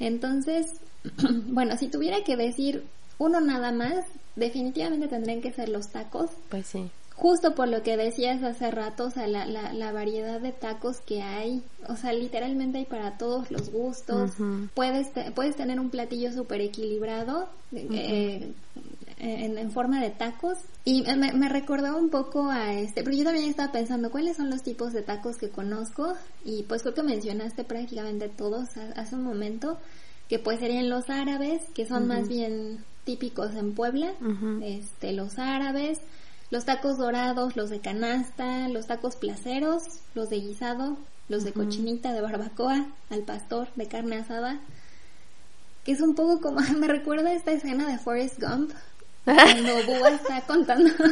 Speaker 4: Entonces, bueno, si tuviera que decir uno nada más, definitivamente tendrían que ser los tacos.
Speaker 3: Pues sí.
Speaker 4: Justo por lo que decías hace rato, o sea, la, la, la variedad de tacos que hay, o sea, literalmente hay para todos los gustos. Puedes, te- puedes tener un platillo súper equilibrado eh, en, en forma de tacos. Y me, me recordaba un poco a este, pero yo también estaba pensando cuáles son los tipos de tacos que conozco y pues creo que mencionaste prácticamente todos ha- hace un momento, que pues serían los árabes, que son más bien típicos en Puebla, este, los árabes, los tacos dorados, los de canasta, los tacos placeros, los de guisado, los de cochinita, de barbacoa, al pastor, de carne asada, que es un poco como, me recuerda a esta escena de Forrest Gump, cuando Búa está contando,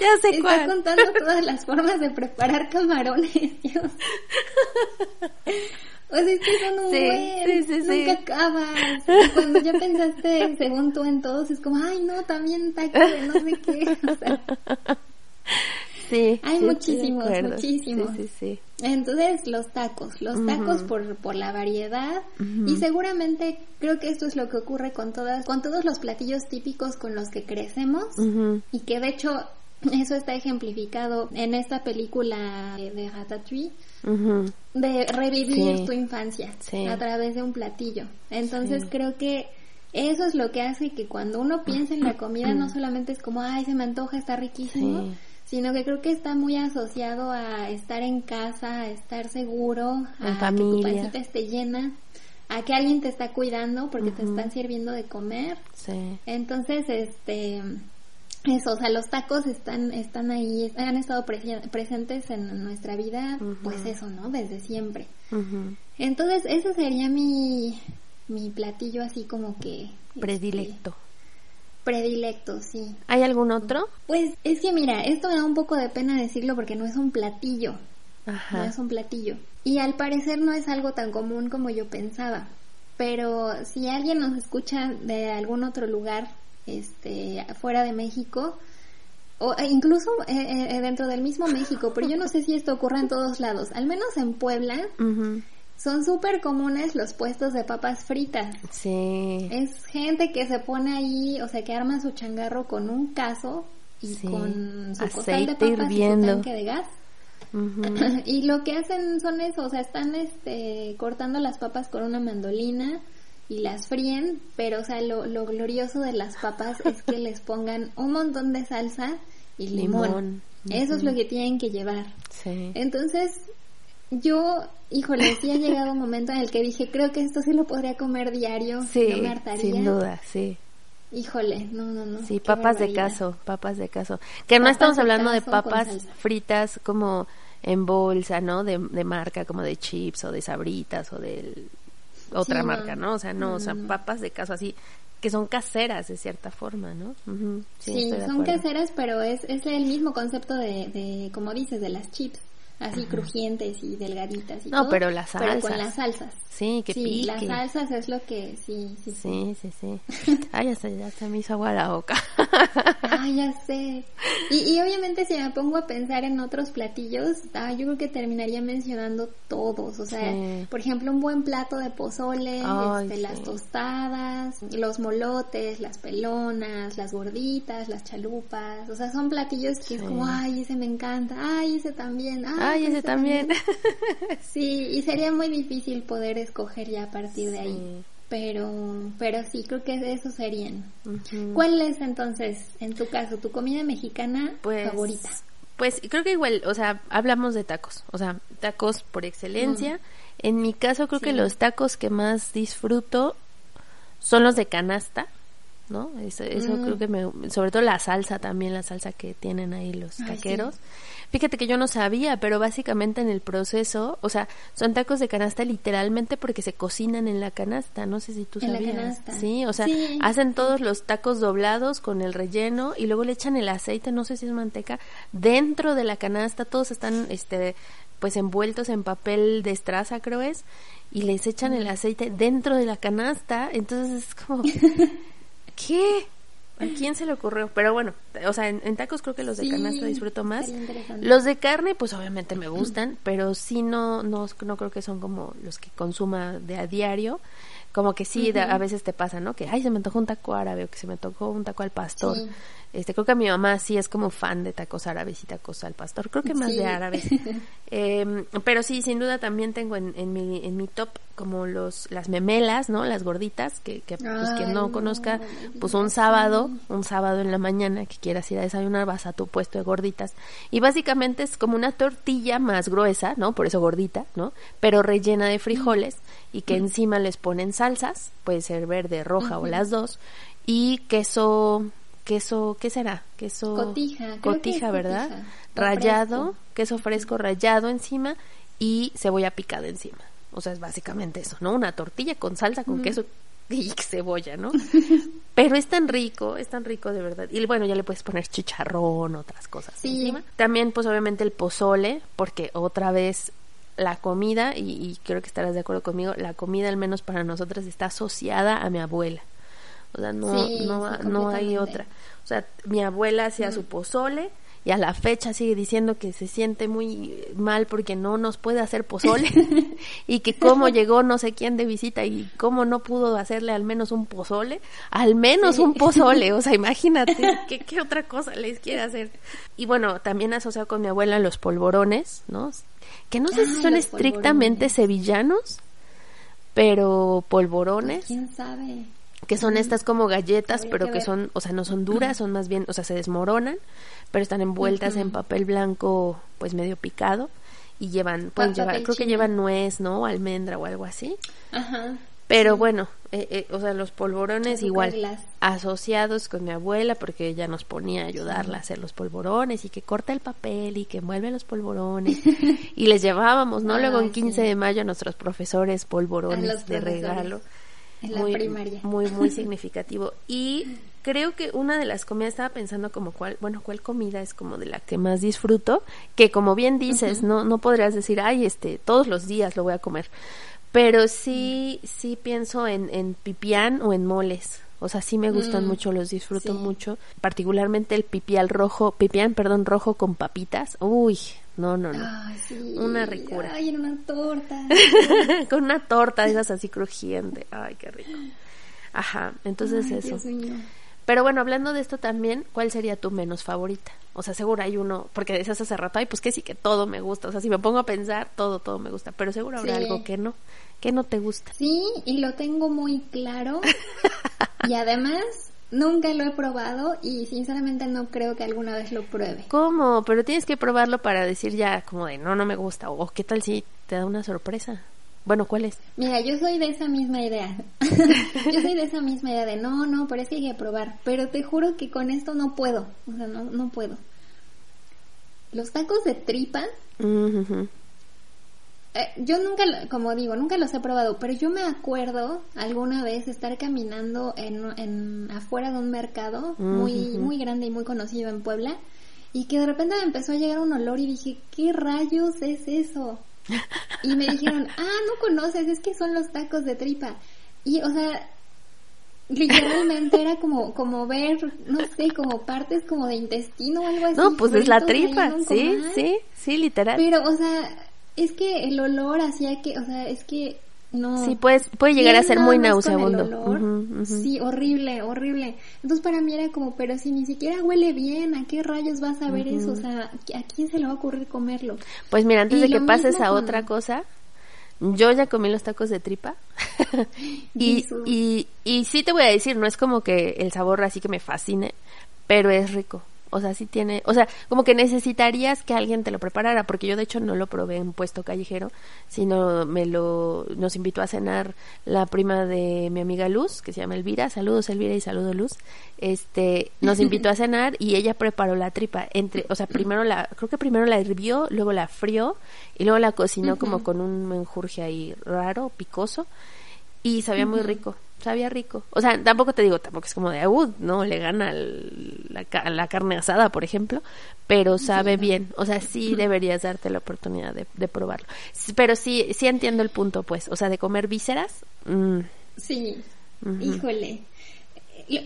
Speaker 3: Ya sé
Speaker 4: está
Speaker 3: cuál.
Speaker 4: contando todas las formas de preparar camarones, Dios. O sea, es que son un
Speaker 3: Sí,
Speaker 4: buen,
Speaker 3: sí,
Speaker 4: nunca acabas. Y cuando ya pensaste, según tú, en todos, es como, ay, no, también taco de no sé qué. O sea,
Speaker 3: Sí.
Speaker 4: Hay muchísimos, muchísimos.
Speaker 3: Sí.
Speaker 4: Entonces, los tacos, los tacos por, por la variedad y seguramente creo que esto es lo que ocurre con todas, con todos los platillos típicos con los que crecemos y que de hecho eso está ejemplificado en esta película de de De revivir
Speaker 3: Sí.
Speaker 4: tu infancia
Speaker 3: Sí.
Speaker 4: a través de un platillo. Entonces
Speaker 3: Sí.
Speaker 4: creo que eso es lo que hace que cuando uno piensa en la comida no solamente es como, ay, se me antoja, está riquísimo, sino que creo que está muy asociado a estar en casa, a estar seguro,
Speaker 3: En
Speaker 4: a que tu pancita esté llena, a que alguien te está cuidando porque te están sirviendo de comer.
Speaker 3: Sí.
Speaker 4: Entonces, este, eso, o sea, los tacos están, están ahí, han estado presentes en nuestra vida, pues eso, ¿no? Desde siempre. Entonces, ese sería mi, mi platillo así como que... este,
Speaker 3: Predilecto.
Speaker 4: predilecto, sí.
Speaker 3: ¿Hay algún otro?
Speaker 4: Pues es que mira, esto me da un poco de pena decirlo porque no es un platillo, no
Speaker 3: Ajá.
Speaker 4: es un platillo. Y al parecer no es algo tan común como yo pensaba. Pero si alguien nos escucha de algún otro lugar, este, fuera de México, o e incluso eh, eh, dentro del mismo México, pero yo no sé si esto ocurre en todos lados. Al menos en Puebla son súper comunes los puestos de papas fritas.
Speaker 3: Sí.
Speaker 4: Es gente que se pone ahí, o sea, que arma su changarro con un caso y
Speaker 3: Sí.
Speaker 4: con su costal de papas y su tanque de gas.
Speaker 3: Ujú.
Speaker 4: y lo que hacen son eso, o sea, están este, cortando las papas con una mandolina y las fríen, pero o sea, lo, lo glorioso de las papas es que les pongan un montón de salsa y limón.
Speaker 3: Limón.
Speaker 4: Eso es lo que tienen que llevar.
Speaker 3: Sí.
Speaker 4: Entonces, yo, híjole, sí ha llegado un momento en el que dije, creo que esto sí lo podría comer diario,
Speaker 3: Sí,
Speaker 4: no me hartaría.
Speaker 3: sin duda, sí.
Speaker 4: Híjole, no, no, no.
Speaker 3: Sí, papas de caso, papas de caso. Que no estamos
Speaker 4: de
Speaker 3: hablando de
Speaker 4: con
Speaker 3: papas fritas como en bolsa, ¿no? De, de marca, como de chips o de sabritas o de otra
Speaker 4: Sí,
Speaker 3: marca, ¿no? O sea, no, o sea, papas de caso así, que son caseras de cierta forma, ¿no? Sí,
Speaker 4: son caseras, pero es, es el mismo concepto de, de, como dices, de las chips, así crujientes y delgaditas y
Speaker 3: No,
Speaker 4: todo,
Speaker 3: pero las
Speaker 4: Pero con
Speaker 3: salsas.
Speaker 4: las salsas.
Speaker 3: Sí, que
Speaker 4: sí,
Speaker 3: pique.
Speaker 4: las salsas es lo que, sí, sí, sí.
Speaker 3: Sí, sí, sí. Ay, hasta ya se me hizo agua la boca.
Speaker 4: Ay, ya sé. Y, y obviamente si me pongo a pensar en otros platillos, ah, yo creo que terminaría mencionando todos. O sea,
Speaker 3: Sí.
Speaker 4: por ejemplo, un buen plato de pozole,
Speaker 3: Ay,
Speaker 4: este, las tostadas, los molotes, las pelonas, las gorditas, las chalupas. O sea, son platillos que es como, ay, ese me encanta, ay, ese también, ay,
Speaker 3: Ay, ese también.
Speaker 4: Sí, y sería muy difícil poder escoger ya a partir de ahí. Pero, pero sí, creo que esos serían. ¿Cuál es entonces, en tu caso, tu comida mexicana
Speaker 3: pues,
Speaker 4: favorita?
Speaker 3: Pues creo que igual, o sea, hablamos de tacos, o sea, tacos por excelencia. En mi caso creo que los tacos que más disfruto son los de canasta, ¿no? Eso, eso
Speaker 4: Mm.
Speaker 3: creo que me, sobre todo la salsa también, la salsa que tienen ahí los
Speaker 4: Ay,
Speaker 3: taqueros. Fíjate que yo no sabía, pero básicamente en el proceso, o sea, son tacos de canasta literalmente porque se cocinan en la canasta, no sé si tú
Speaker 4: En la
Speaker 3: sabías.
Speaker 4: canasta.
Speaker 3: Sí, o sea,
Speaker 4: Sí.
Speaker 3: hacen todos los tacos doblados con el relleno y luego le echan el aceite, no sé si es manteca, dentro de la canasta, todos están este pues envueltos en papel de estraza, creo es, y les echan el aceite dentro de la canasta, entonces es como ¿qué? ¿A quién se le ocurrió? Pero bueno, o sea, en, en tacos creo que los de
Speaker 4: Sí,
Speaker 3: canasta disfruto más. Los de carne, pues obviamente me gustan, pero sí no, no, no creo que son como los que consuma de a diario. Como que sí, a veces te pasa, ¿no? Que, ay, se me antojó un taco árabe o que se me tocó un taco al pastor.
Speaker 4: Sí.
Speaker 3: Este, creo que mi mamá sí es como fan de tacos árabes y tacos al pastor. Creo que más
Speaker 4: Sí.
Speaker 3: de árabes. Em, pero sí, sin duda también tengo en, en mi, en mi top como los, las memelas, ¿no? Las gorditas, que, que pues quien
Speaker 4: Ay,
Speaker 3: no
Speaker 4: no,
Speaker 3: conozca, pues un sábado, un sábado en la mañana que quieras ir a desayunar, vas a tu puesto de gorditas. Y básicamente es como una tortilla más gruesa, ¿no? Por eso gordita, ¿no? Pero rellena de frijoles y que encima les ponen salsas, puede ser verde, roja o las dos, y queso, queso, ¿qué será? Queso
Speaker 4: Cotija,
Speaker 3: cotija, ¿verdad?
Speaker 4: cotija, o
Speaker 3: Rallado,
Speaker 4: fresco.
Speaker 3: queso fresco rallado encima y cebolla picada encima. O sea, es básicamente eso, ¿no? Una tortilla con salsa, con queso y cebolla, ¿no? Pero es tan rico, es tan rico de verdad. Y bueno, ya le puedes poner chicharrón, otras cosas
Speaker 4: Sí.
Speaker 3: encima. También, pues obviamente el pozole, porque otra vez la comida, y, y creo que estarás de acuerdo conmigo, la comida al menos para nosotras está asociada a mi abuela. O sea, no,
Speaker 4: Sí,
Speaker 3: no,
Speaker 4: sí,
Speaker 3: no hay otra. O sea, mi abuela hacía su pozole y a la fecha sigue diciendo que se siente muy mal porque no nos puede hacer pozole y que cómo llegó no sé quién de visita y cómo no pudo hacerle al menos un pozole, al menos
Speaker 4: Sí.
Speaker 3: un pozole, o sea, imagínate qué, qué otra cosa les quiere hacer. Y bueno, también asociado con mi abuela los polvorones, ¿no? Que no sé si son estrictamente
Speaker 4: polvorones.
Speaker 3: sevillanos, pero polvorones.
Speaker 4: ¿Quién sabe?
Speaker 3: que son estas como galletas,
Speaker 4: Habría
Speaker 3: pero
Speaker 4: que
Speaker 3: son, o sea, no son duras, son más bien, o sea, se desmoronan, pero están envueltas en papel blanco, pues medio picado y llevan, pueden
Speaker 4: Pa-
Speaker 3: llevar, creo que llevan nuez, ¿no? Almendra o algo así.
Speaker 4: Ajá.
Speaker 3: Pero bueno, eh, eh, o sea, los polvorones igual asociados con mi abuela porque ella nos ponía a ayudarla a hacer los polvorones y que corta el papel y que envuelve los polvorones y les llevábamos, ¿no? Luego en
Speaker 4: Ay,
Speaker 3: 15
Speaker 4: sí.
Speaker 3: de mayo a nuestros profesores polvorones
Speaker 4: los
Speaker 3: de
Speaker 4: profesores.
Speaker 3: regalo.
Speaker 4: En la
Speaker 3: muy,
Speaker 4: primaria.
Speaker 3: Muy, muy significativo. Y creo que una de las comidas, estaba pensando como cuál, bueno, cuál comida es como de la que más disfruto, que como bien dices, no, no podrías decir, ay, este, todos los días lo voy a comer. Pero sí, sí pienso en, en pipián o en moles. O sea, sí me gustan
Speaker 4: Mm,
Speaker 3: mucho, los disfruto
Speaker 4: sí.
Speaker 3: mucho. Particularmente el pipián rojo, pipián, perdón, rojo con papitas. Uy, no, no, no.
Speaker 4: Ay, sí.
Speaker 3: Una ricura.
Speaker 4: Ay, en una torta.
Speaker 3: con una torta de esas así crujiente. Ay, qué rico. Ajá, entonces
Speaker 4: Ay,
Speaker 3: eso.
Speaker 4: Dios mío.
Speaker 3: Pero bueno, hablando de esto también, ¿cuál sería tu menos favorita? O sea, seguro hay uno, porque decías hace rato, ay, pues que sí que todo me gusta. O sea, si me pongo a pensar, todo, todo me gusta. Pero seguro habrá
Speaker 4: Sí.
Speaker 3: algo que no, que no te gusta.
Speaker 4: Sí, y lo tengo muy claro. y además, nunca lo he probado y sinceramente no creo que alguna vez lo pruebe.
Speaker 3: ¿Cómo? Pero tienes que probarlo para decir ya como de no, no me gusta. O qué tal si te da una sorpresa. Bueno, ¿cuál es?
Speaker 4: Mira, yo soy de esa misma idea. yo soy de esa misma idea de no, no, pero es que hay que probar. Pero te juro que con esto no puedo. O sea, no, no puedo. Los tacos de tripa, eh, yo nunca, lo- como digo, nunca los he probado, pero yo me acuerdo alguna vez estar caminando en, en afuera de un mercado muy, muy grande y muy conocido en Puebla y que de repente me empezó a llegar un olor y dije, ¿qué rayos es eso? Y me dijeron, ah, no conoces, es que son los tacos de tripa. Y, o sea, literalmente era como, como ver, no sé, como partes como de intestino o algo así.
Speaker 3: No, pues es la tripa. Sí, sí, sí, literal.
Speaker 4: Pero, o sea, es que el olor hacía que, o sea, es que no.
Speaker 3: Sí, puedes, puede llegar a ser muy nauseabundo.
Speaker 4: Sí, horrible, horrible. Entonces para mí era como, pero si ni siquiera huele bien, ¿a qué rayos vas a ver eso? O sea, ¿a quién se le va a ocurrir comerlo?
Speaker 3: Pues mira, antes
Speaker 4: Y
Speaker 3: de que pases a
Speaker 4: con-
Speaker 3: otra cosa, yo ya comí los tacos de tripa. y, y, y sí te voy a decir, no es como que el sabor así que me fascine, pero es rico. O sea, sí tiene, o sea, como que necesitarías que alguien te lo preparara, porque yo de hecho no lo probé en puesto callejero, sino me lo, nos invitó a cenar la prima de mi amiga Luz, que se llama Elvira, saludos Elvira y saludos Luz, este, nos invitó a cenar y ella preparó la tripa, entre, o sea, primero la, creo que primero la hirvió, luego la frió y luego la cocinó como con un menjurje ahí raro, picoso, y sabía muy rico, sabía rico. O sea, tampoco te digo, tampoco es como de, uh, no, le gana el- la, la carne asada, por ejemplo, pero sabe bien. O sea, sí deberías darte la oportunidad de, de probarlo. Pero sí, sí entiendo el punto, pues. O sea, de comer vísceras, mm,
Speaker 4: Sí, híjole.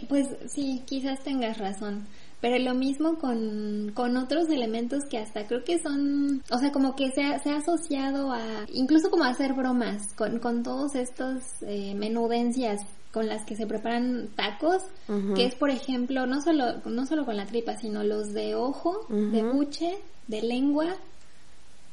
Speaker 4: Pues sí, quizás tengas razón. Pero lo mismo con, con otros elementos que hasta creo que son, o sea, como que se ha, se ha asociado a, incluso como a hacer bromas con, con todos estos eh, menudencias con las que se preparan tacos, que es por ejemplo, no solo, no solo con la tripa, sino los de ojo, de buche, de lengua,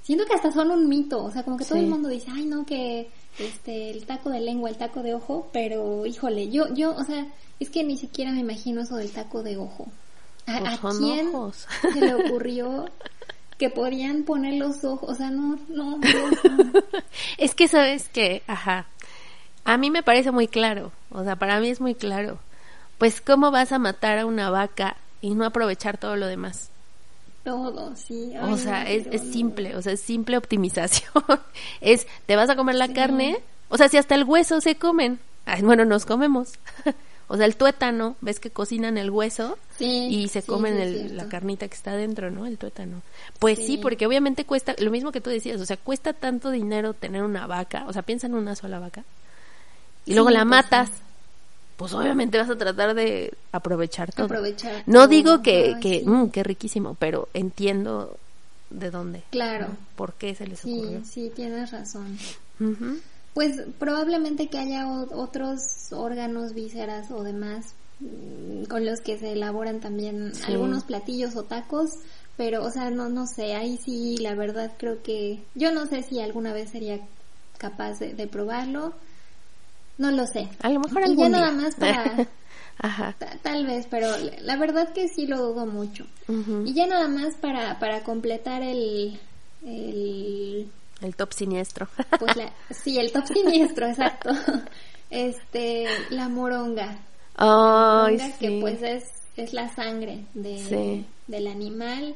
Speaker 4: Siento que hasta son un mito, o sea, como que todo el mundo dice, ay, no, que este, el taco de lengua, el taco de ojo, pero híjole, yo, yo, o sea, es que ni siquiera me imagino eso del taco de ojo. ¿A,
Speaker 3: Pues
Speaker 4: a quién
Speaker 3: ojos.
Speaker 4: se le ocurrió que podían poner los ojos? O sea, no, no, Dios, no.
Speaker 3: Es que sabes que, ajá, a mí me parece muy claro, o sea, para mí es muy claro. Pues cómo vas a matar a una vaca y no aprovechar todo lo demás.
Speaker 4: todo, sí. ay,
Speaker 3: O sea,
Speaker 4: no,
Speaker 3: es, es simple, o sea, es simple optimización. es, te vas a comer la
Speaker 4: Sí.
Speaker 3: carne, o sea, si hasta el hueso se comen, ay, bueno, nos comemos. o sea, el tuétano, ves que cocinan el hueso
Speaker 4: Sí,
Speaker 3: y se
Speaker 4: sí,
Speaker 3: comen
Speaker 4: sí,
Speaker 3: el- la carnita que está dentro, ¿no? El tuétano. Pues sí.
Speaker 4: Sí.
Speaker 3: porque obviamente cuesta, lo mismo que tú decías, o sea, cuesta tanto dinero tener una vaca, o sea, piensa en una sola vaca, y
Speaker 4: Sí,
Speaker 3: luego la
Speaker 4: pues,
Speaker 3: matas,
Speaker 4: sí.
Speaker 3: pues obviamente vas a tratar de aprovechar todo.
Speaker 4: Aprovechar
Speaker 3: No
Speaker 4: todo.
Speaker 3: digo que,
Speaker 4: Ay,
Speaker 3: que
Speaker 4: sí.
Speaker 3: mm, qué riquísimo, pero entiendo de dónde.
Speaker 4: Claro.
Speaker 3: ¿no? ¿Por qué se les
Speaker 4: Sí,
Speaker 3: ocurrió?
Speaker 4: sí, tienes razón. Pues probablemente que haya otros órganos, vísceras o demás mm, con los que se elaboran también
Speaker 3: Sí.
Speaker 4: algunos platillos o tacos, pero o sea, no no sé, ahí sí la verdad creo que yo no sé si alguna vez sería capaz de, de probarlo. No lo sé.
Speaker 3: A lo mejor
Speaker 4: y
Speaker 3: algún
Speaker 4: ya nada
Speaker 3: día.
Speaker 4: más para...
Speaker 3: Ajá.
Speaker 4: Tal vez, pero la verdad que sí lo dudo mucho. Y ya nada más para, para completar el, el
Speaker 3: El top siniestro.
Speaker 4: pues la, sí, el top siniestro, exacto. Este, la moronga. Moronga,
Speaker 3: sí.
Speaker 4: que pues es, es la sangre de,
Speaker 3: Sí.
Speaker 4: del animal.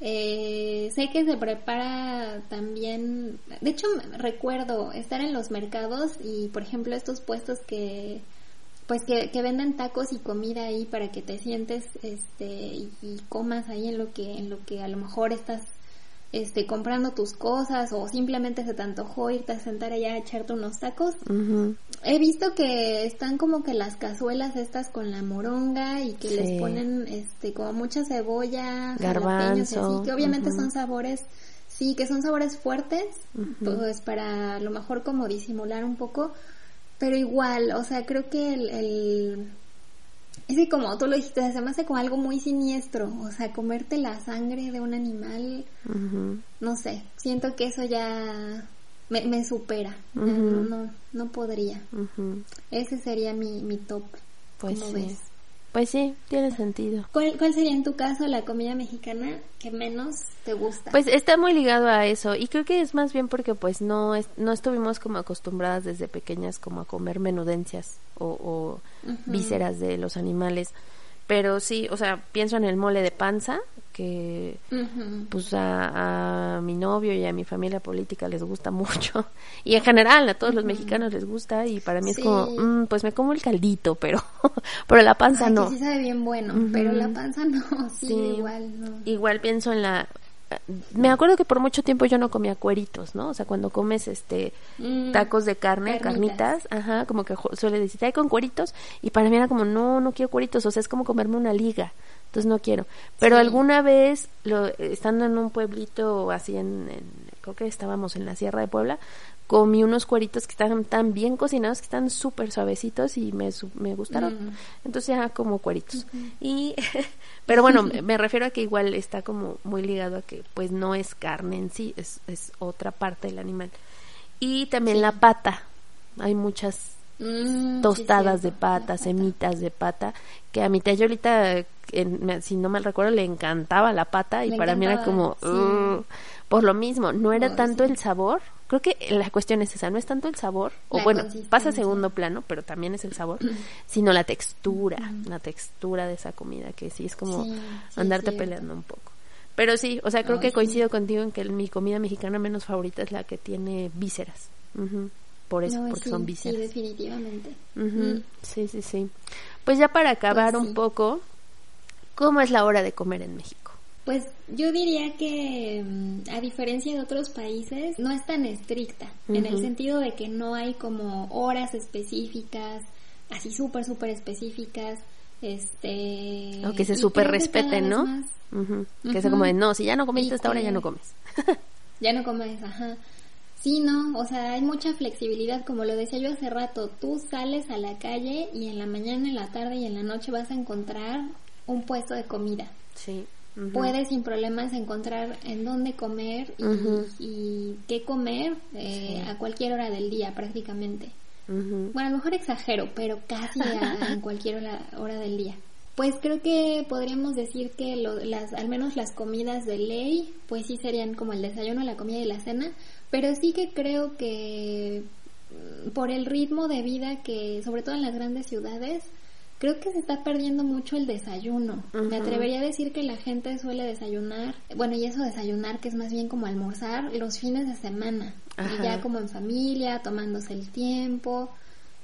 Speaker 4: Eh, sé que se prepara también, de hecho recuerdo estar en los mercados y por ejemplo estos puestos que pues que, que venden tacos y comida ahí para que te sientes este y, y comas ahí en lo que en lo que a lo mejor estás este comprando tus cosas o simplemente se te antojó irte a sentar allá a echarte unos tacos. He visto que están como que las cazuelas estas con la moronga y que
Speaker 3: Sí.
Speaker 4: les ponen este como mucha cebolla,
Speaker 3: Garbanzo,
Speaker 4: jalapeños y así, que obviamente son sabores, sí, que son sabores fuertes,
Speaker 3: Ujú.
Speaker 4: pues para a lo mejor como disimular un poco, pero igual, o sea, creo que el, el es que como tú lo dijiste, se me hace como algo muy siniestro, o sea, comerte la sangre de un animal, no sé, siento que eso ya me, me supera, no, no, no podría. Ese sería mi, mi top.
Speaker 3: Pues
Speaker 4: ¿Cómo
Speaker 3: sí.
Speaker 4: ves?
Speaker 3: Pues sí, tiene sentido.
Speaker 4: ¿Cuál, ¿Cuál sería en tu caso la comida mexicana que menos te gusta?
Speaker 3: Pues está muy ligado a eso y creo que es más bien porque pues no es- no estuvimos como acostumbradas desde pequeñas como a comer menudencias o, vísceras de los animales. Pero sí, o sea, pienso en el mole de panza que pues a, a mi novio y a mi familia política les gusta mucho. Y en general a todos los mexicanos les gusta y para mí es como mm, pues me como el caldito pero pero la panza
Speaker 4: Ay,
Speaker 3: no
Speaker 4: que sí sabe bien bueno, pero la panza no, sí,
Speaker 3: Sí.
Speaker 4: igual no.
Speaker 3: igual pienso en la me acuerdo que por mucho tiempo yo no comía cueritos, ¿no? O sea, cuando comes este
Speaker 4: Mm,
Speaker 3: tacos de carne,
Speaker 4: carnitas.
Speaker 3: carnitas, ajá, como que suele decir, hay con cueritos y para mí era como, no, no quiero cueritos, o sea, es como comerme una liga. Entonces no quiero. Pero
Speaker 4: Sí.
Speaker 3: alguna vez lo, estando en un pueblito así en, en- creo que estábamos en la Sierra de Puebla, comí unos cueritos que están tan bien cocinados que están súper suavecitos y me, me gustaron.
Speaker 4: Mm.
Speaker 3: Entonces ya como cueritos. Y pero bueno, me, me refiero a que igual está como muy ligado a que pues no es carne en sí, es, es otra parte del animal. Y también la pata. Hay muchas
Speaker 4: Mm, sí,
Speaker 3: tostadas de pata, semitas de pata, que a mi tía Yolita, en- si no mal recuerdo, le encantaba la pata y para mí era como, por lo mismo, no era tanto el sabor, creo que la cuestión es esa, no es tanto el sabor, o
Speaker 4: La
Speaker 3: bueno, pasa a segundo plano, pero también es el sabor, sino la textura, la textura de esa comida, que sí es como
Speaker 4: Sí, sí,
Speaker 3: andarte peleando un poco. Pero sí, o sea, creo que
Speaker 4: sí.
Speaker 3: coincido contigo en que mi comida mexicana menos favorita es la que tiene vísceras. Por eso,
Speaker 4: No,
Speaker 3: porque
Speaker 4: sí,
Speaker 3: son
Speaker 4: Sí,
Speaker 3: vísceras.
Speaker 4: definitivamente.
Speaker 3: Ujú,
Speaker 4: Mm.
Speaker 3: Sí, sí, sí. Pues ya para acabar
Speaker 4: Pues
Speaker 3: un
Speaker 4: sí.
Speaker 3: poco, ¿cómo es la hora de comer en México?
Speaker 4: Pues yo diría que mm, a diferencia de otros países no es tan estricta en el sentido de que no hay como horas específicas, así súper súper específicas, este
Speaker 3: O que se súper respeten, ¿no?
Speaker 4: más
Speaker 3: Que sea
Speaker 4: Ujú.
Speaker 3: como de, no, si ya no comiste hasta ahora, ya no comes.
Speaker 4: Ya no comes, ajá. Sí, no, o sea, hay mucha flexibilidad, como lo decía yo hace rato, tú sales a la calle y en la mañana, en la tarde y en la noche vas a encontrar un puesto de comida.
Speaker 3: Sí. Ujú.
Speaker 4: Puedes sin problemas encontrar en dónde comer y, qué comer eh,
Speaker 3: Sí.
Speaker 4: a cualquier hora del día prácticamente. Bueno, a lo mejor exagero, pero casi a- en cualquier hora, hora del día. Pues creo que podríamos decir que lo- las, al menos las comidas de ley, pues sí serían como el desayuno, la comida y la cena, pero sí que creo que mm, por el ritmo de vida que, sobre todo en las grandes ciudades, creo que se está perdiendo mucho el desayuno. Me atrevería a decir que la gente suele desayunar, bueno, y eso desayunar que es más bien como almorzar los fines de semana,
Speaker 3: Ajá.
Speaker 4: y ya como en familia, tomándose el tiempo.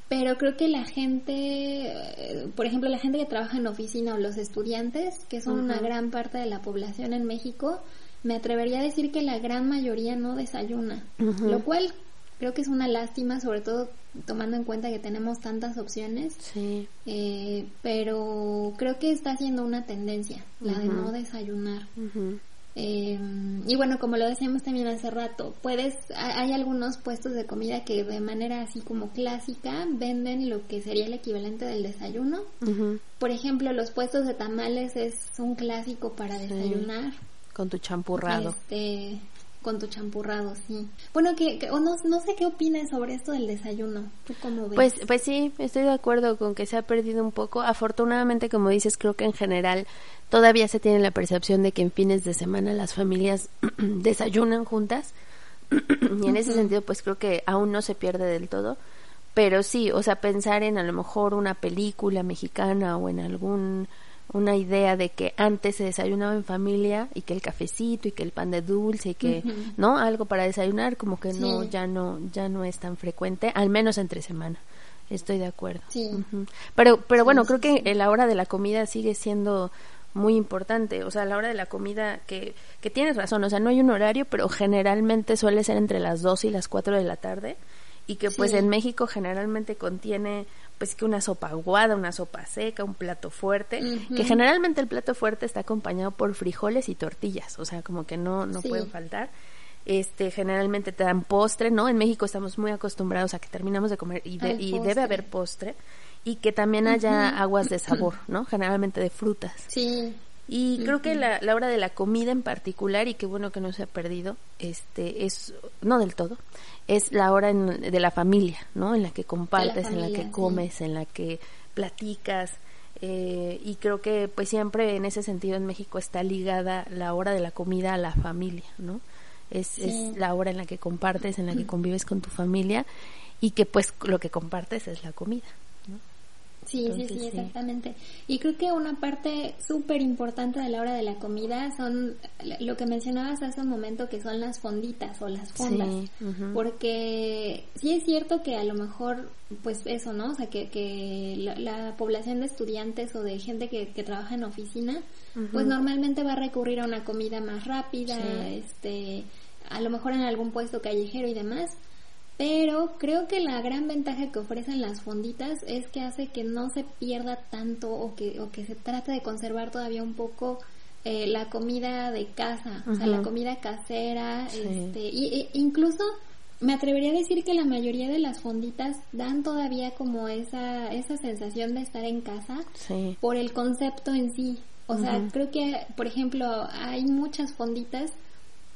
Speaker 4: Pero creo que la gente, eh, por ejemplo, la gente que trabaja en oficina o los estudiantes, que son una gran parte de la población en México, me atrevería a decir que la gran mayoría no desayuna, lo cual creo que es una lástima, sobre todo tomando en cuenta que tenemos tantas opciones,
Speaker 3: Sí.
Speaker 4: eh, pero creo que está siendo una tendencia, la de no desayunar. Eh, y bueno, como lo decíamos también hace rato, puedes, ha- hay algunos puestos de comida que de manera así como clásica venden lo que sería el equivalente del desayuno. Por ejemplo, los puestos de tamales es un clásico para
Speaker 3: Sí.
Speaker 4: desayunar.
Speaker 3: Con tu champurrado.
Speaker 4: Este, con tu champurrado, sí. Bueno, que, que- o no, no sé qué opinas sobre esto del desayuno. ¿Tú cómo ves?
Speaker 3: Pues, pues sí, estoy de acuerdo con que se ha perdido un poco. Afortunadamente, como dices, creo que en general todavía se tiene la percepción de que en fines de semana las familias desayunan juntas. y en ese sentido, pues creo que aún no se pierde del todo. Pero sí, o sea, pensar en a lo mejor una película mexicana o en algún una idea de que antes se desayunaba en familia y que el cafecito y que el pan de dulce y que no algo para desayunar como que no ya no ya no es tan frecuente al menos entre semana. Estoy de acuerdo.
Speaker 4: Sí.
Speaker 3: Pero pero
Speaker 4: Sí,
Speaker 3: bueno creo que la hora de la comida sigue siendo muy importante. O sea la hora de la comida que que tienes razón. O sea no hay un horario pero generalmente suele ser entre las 2 y las 4 de la tarde. Y que pues en México generalmente contiene pues que una sopa aguada, una sopa seca, un plato fuerte, que generalmente el plato fuerte está acompañado por frijoles y tortillas, o sea, como que no no
Speaker 4: Sí.
Speaker 3: pueden faltar. Este, generalmente te dan postre, ¿no? En México estamos muy acostumbrados a que terminamos de comer y, de- y debe haber postre y que también haya aguas de sabor, ¿no? Generalmente de frutas.
Speaker 4: Sí,
Speaker 3: Y creo que la, la hora de la comida en particular, y qué bueno que no se ha perdido, este, es, no del todo, es la hora en- de la familia, ¿no? En la que compartes, en la que
Speaker 4: sí.
Speaker 3: comes, en la que platicas, eh, y creo que pues siempre en ese sentido en México está ligada la hora de la comida a la familia, ¿no? Es,
Speaker 4: Sí.
Speaker 3: es la hora en la que compartes, en la que convives con tu familia, y que pues lo que compartes es la comida.
Speaker 4: Sí,
Speaker 3: Entonces,
Speaker 4: sí, sí, exactamente. Y creo que una parte súper importante de la hora de la comida son lo que mencionabas hace un momento, que son las fonditas o las fondas.
Speaker 3: Sí.
Speaker 4: Porque sí es cierto que a lo mejor, pues eso, ¿no? O sea, que, que la, la población de estudiantes o de gente que, que trabaja en oficina, pues normalmente va a recurrir a una comida más rápida,
Speaker 3: Sí.
Speaker 4: este, a lo mejor en algún puesto callejero y demás. Pero creo que la gran ventaja que ofrecen las fonditas es que hace que no se pierda tanto o que, o que se trate de conservar todavía un poco eh, la comida de casa, o sea, la comida casera,
Speaker 3: Sí.
Speaker 4: este, y, e- incluso me atrevería a decir que la mayoría de las fonditas dan todavía como esa, esa sensación de estar en casa
Speaker 3: Sí.
Speaker 4: por el concepto en sí. O sea, creo que, por ejemplo, hay muchas fonditas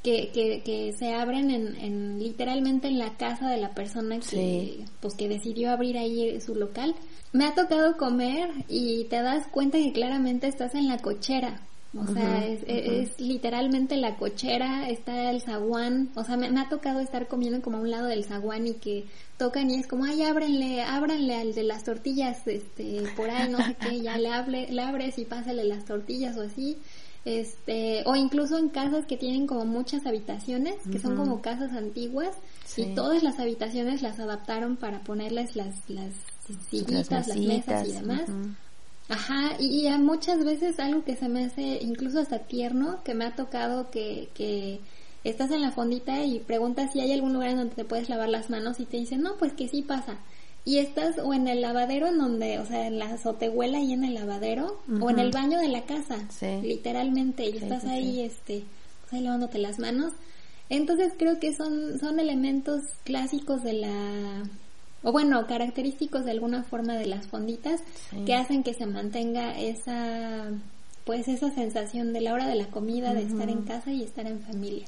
Speaker 4: que, que, que se abren en, en literalmente en la casa de la persona que
Speaker 3: Sí.
Speaker 4: pues que decidió abrir ahí su local. Me ha tocado comer y te das cuenta que claramente estás en la cochera. O sea, es, es- es literalmente la cochera, está el zaguán, o sea, me, me ha tocado estar comiendo como a un lado del zaguán y que tocan y es como, ay, ábrenle, ábranle al de las tortillas, este, por ahí, no sé qué, ya le, hable, le abres y pásale las tortillas o así, este, o incluso en casas que tienen como muchas habitaciones, que son como casas antiguas,
Speaker 3: Sí.
Speaker 4: y todas las habitaciones las adaptaron para ponerles las, las sillitas, las, mesas y demás. Ajá, y, muchas veces algo que se me hace incluso hasta tierno, que me ha tocado que, que estás en la fondita y preguntas si hay algún lugar en donde te puedes lavar las manos y te dicen, no, pues que sí pasa. Y estás o en el lavadero en donde, o sea, en la azotehuela y en el lavadero, o en el baño de la casa,
Speaker 3: Sí.
Speaker 4: literalmente, y
Speaker 3: Sí,
Speaker 4: estás
Speaker 3: sí,
Speaker 4: ahí, este, pues ahí lavándote las manos. Entonces creo que son, son elementos clásicos de la, o bueno, característicos de alguna forma de las fonditas que hacen que se mantenga esa, pues esa sensación de la hora de la comida, de estar en casa y estar en familia.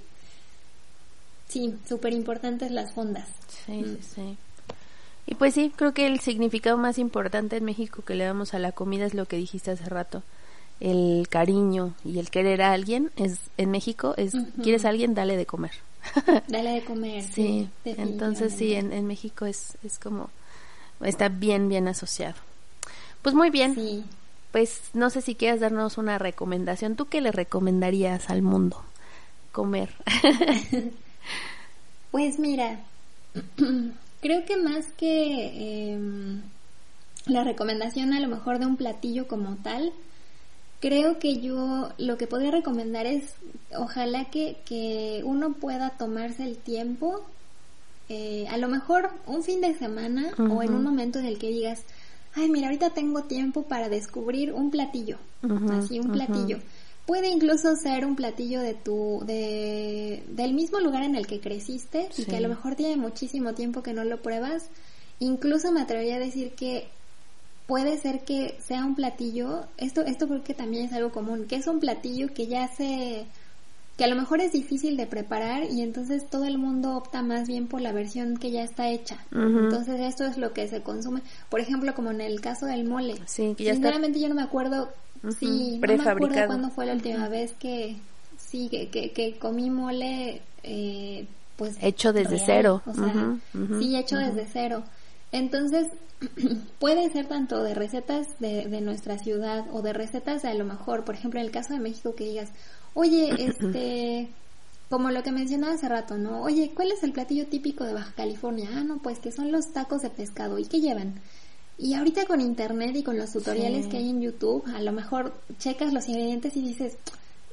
Speaker 4: Sí, súper importantes las fondas.
Speaker 3: Sí,
Speaker 4: Mm.
Speaker 3: sí, sí. Y pues sí, creo que el significado más importante en México que le damos a la comida es lo que dijiste hace rato. El cariño y el querer a alguien es en México es quieres a alguien, dale de comer.
Speaker 4: Dale de comer.
Speaker 3: Sí,
Speaker 4: Sí,
Speaker 3: entonces sí, en, en México es, es como está bien, bien asociado. Pues muy bien,
Speaker 4: Sí.
Speaker 3: pues no sé si quieres darnos una recomendación. ¿Tú qué le recomendarías al mundo? Comer.
Speaker 4: Pues mira, creo que más que em, la recomendación a lo mejor de un platillo como tal, creo que yo lo que podría recomendar es ojalá que, que uno pueda tomarse el tiempo, eh, a lo mejor un fin de semana o en un momento en el que digas, ay mira, ahorita tengo tiempo para descubrir un platillo, así un platillo. Puede incluso ser un platillo de tu, de, del mismo lugar en el que creciste y
Speaker 3: Sí.
Speaker 4: que a lo mejor tiene muchísimo tiempo que no lo pruebas. Incluso me atrevería a decir que puede ser que sea un platillo, esto, esto creo que también es algo común, que es un platillo que ya se, que a lo mejor es difícil de preparar y entonces todo el mundo opta más bien por la versión que ya está hecha. Entonces esto es lo que se consume. Por ejemplo, como en el caso del mole.
Speaker 3: Sí, que ya
Speaker 4: Sinceramente yo no me acuerdo, sí, no me acuerdo cuándo fue la última vez que, sí, que, que, comí mole, eh, pues...
Speaker 3: Hecho desde cero.
Speaker 4: O sea, sí, hecho desde cero. Entonces, puede ser tanto de recetas de, de nuestra ciudad o de recetas de a lo mejor, por ejemplo, en el caso de México que digas, Oye, este, como lo que mencionaba hace rato, ¿no? Oye, ¿cuál es el platillo típico de Baja California? Ah, no, pues que son los tacos de pescado. ¿Y qué llevan? Y ahorita con internet y con los tutoriales que hay en YouTube, a lo mejor checas los ingredientes y dices,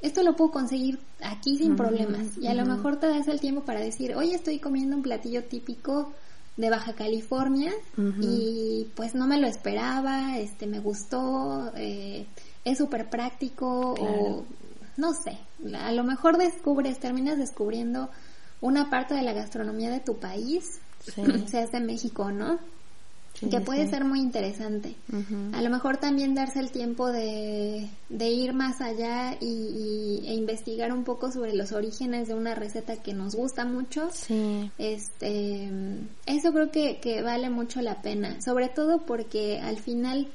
Speaker 4: esto lo puedo conseguir aquí sin problemas. Y a lo mejor te das el tiempo para decir, oye, estoy comiendo un platillo típico de Baja California y pues no me lo esperaba, este, me gustó, eh, es súper práctico o no sé, a lo mejor descubres, terminas descubriendo una parte de la gastronomía de tu país, seas de México, ¿no? Que puede ser muy interesante. A lo mejor también darse el tiempo de, de ir más allá y, e investigar un poco sobre los orígenes de una receta que nos gusta mucho.
Speaker 3: Sí.
Speaker 4: Este, eso creo que, que vale mucho la pena, sobre todo porque al final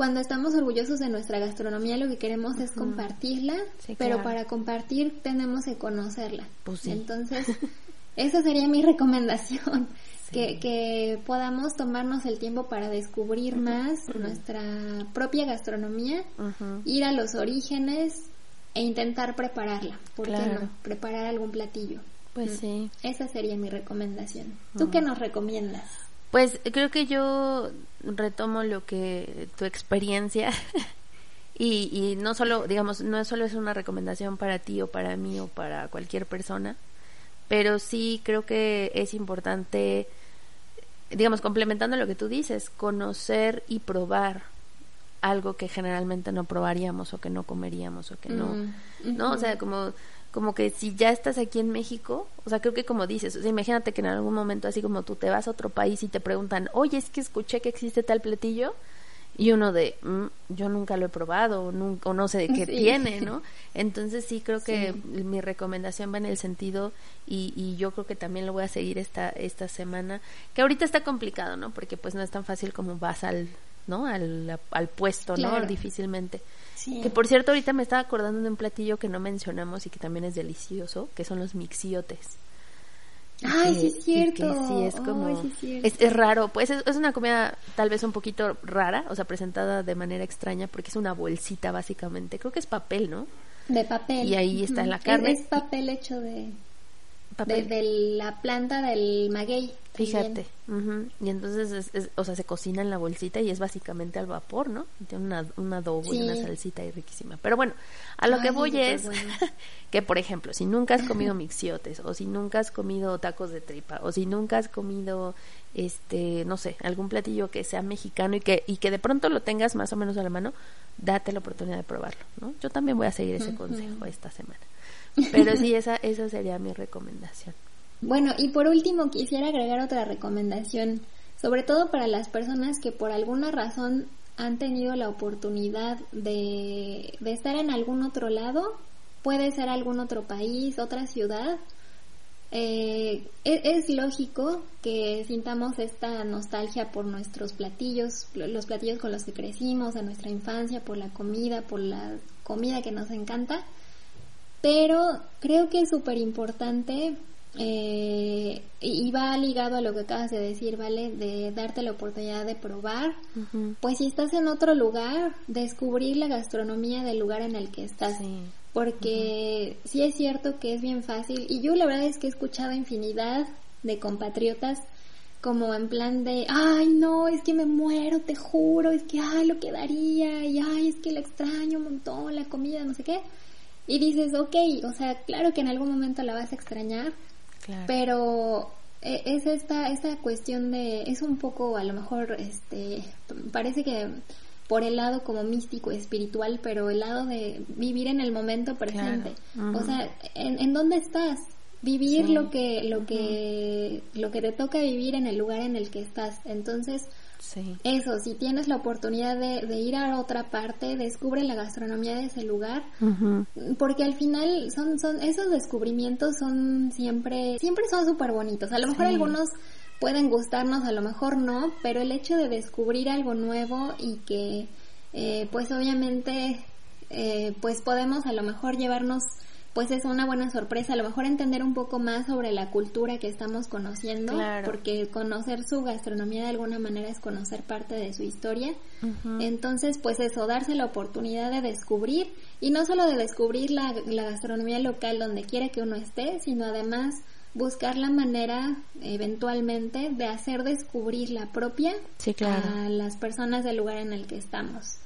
Speaker 4: cuando estamos orgullosos de nuestra gastronomía lo que queremos es compartirla, pero para compartir tenemos que conocerla.
Speaker 3: Pues
Speaker 4: Entonces, esa sería mi recomendación, que, que podamos tomarnos el tiempo para descubrir más nuestra propia gastronomía, ir a los orígenes e intentar prepararla. ¿Por qué no? Preparar algún platillo.
Speaker 3: Pues sí.
Speaker 4: Esa sería mi recomendación. ¿Tú qué nos recomiendas?
Speaker 3: Pues creo que yo retomo lo que tu experiencia y, y no solo, digamos, no solo es una recomendación para ti o para mí o para cualquier persona, pero sí creo que es importante, digamos, complementando lo que tú dices, conocer y probar algo que generalmente no probaríamos o que no comeríamos o que no, mm, ¿no? O sea, como como que si ya estás aquí en México, o sea, creo que como dices, o sea, imagínate que en algún momento así como tú te vas a otro país y te preguntan, oye, es que escuché que existe tal platillo, y uno de, mm, yo nunca lo he probado, o, nunca, no sé de qué tiene, ¿no? Entonces sí creo que mi recomendación va en el sentido, y, y yo creo que también lo voy a seguir esta, esta semana, que ahorita está complicado, ¿no? Porque pues no es tan fácil como vas al, ¿no? Al, al puesto, ¿no? Difícilmente. Que por cierto, ahorita me estaba acordando de un platillo que no mencionamos y que también es delicioso, que son los mixiotes.
Speaker 4: Ay, sí es cierto.
Speaker 3: sí, es como... es, raro, pues es, una comida tal vez un poquito rara, o sea, presentada de manera extraña porque es una bolsita básicamente. Creo que es papel, ¿no?
Speaker 4: De papel.
Speaker 3: Y ahí está la carne.
Speaker 4: Es, papel hecho de... De, la planta del maguey.
Speaker 3: Fíjate. Y entonces, es, o sea, se cocina en la bolsita y es básicamente al vapor, ¿no? Tiene una, un adobo y una salsita y riquísima. Pero bueno, a lo que voy es que, por ejemplo, si nunca has comido mixiotes, o si nunca has comido tacos de tripa, o si nunca has comido, este, no sé, algún platillo que sea mexicano y que, y que de pronto lo tengas más o menos a la mano, date la oportunidad de probarlo, ¿no? Yo también voy a seguir ese consejo esta semana. Pero sí, esa, esa sería mi recomendación.
Speaker 4: Bueno, y por último quisiera agregar otra recomendación, sobre todo para las personas que por alguna razón han tenido la oportunidad de, de estar en algún otro lado, puede ser algún otro país, otra ciudad. Eh, es, es, lógico que sintamos esta nostalgia por nuestros platillos, los platillos con los que crecimos, de nuestra infancia, por la comida, por la comida que nos encanta, pero creo que es súper importante eh, y va ligado a lo que acabas de decir, ¿vale? De darte la oportunidad de probar. Pues si estás en otro lugar, descubrir la gastronomía del lugar en el que estás. Porque sí es cierto que es bien fácil. Y yo la verdad es que he escuchado infinidad de compatriotas como en plan de, ay no, es que me muero, te juro, es que, ay, lo quedaría, y ay, es que la extraño un montón, la comida, no sé qué. Y dices, ok, o sea, claro que en algún momento la vas a extrañar, pero e, es esta, esta cuestión de, es un poco a lo mejor, este, parece que por el lado como místico, espiritual, pero el lado de vivir en el momento presente. O sea, ¿en, ¿en dónde estás? vivir lo que lo que lo que te toca vivir en el lugar en el que estás. Entonces,
Speaker 3: Sí.
Speaker 4: eso, si tienes la oportunidad de, de ir a otra parte, descubre la gastronomía de ese lugar, porque al final son son esos descubrimientos son siempre siempre son súper bonitos. A lo mejor
Speaker 3: Sí.
Speaker 4: algunos pueden gustarnos, a lo mejor no, pero el hecho de descubrir algo nuevo y que eh, pues obviamente eh, pues podemos a lo mejor llevarnos pues es una buena sorpresa, a lo mejor entender un poco más sobre la cultura que estamos conociendo,
Speaker 3: Claro.
Speaker 4: porque conocer su gastronomía de alguna manera es conocer parte de su historia. Entonces, pues eso, darse la oportunidad de descubrir, y no solo de descubrir la, la gastronomía local donde quiera que uno esté, sino además buscar la manera eventualmente de hacer descubrir la propia
Speaker 3: Sí, claro.
Speaker 4: a las personas del lugar en el que estamos.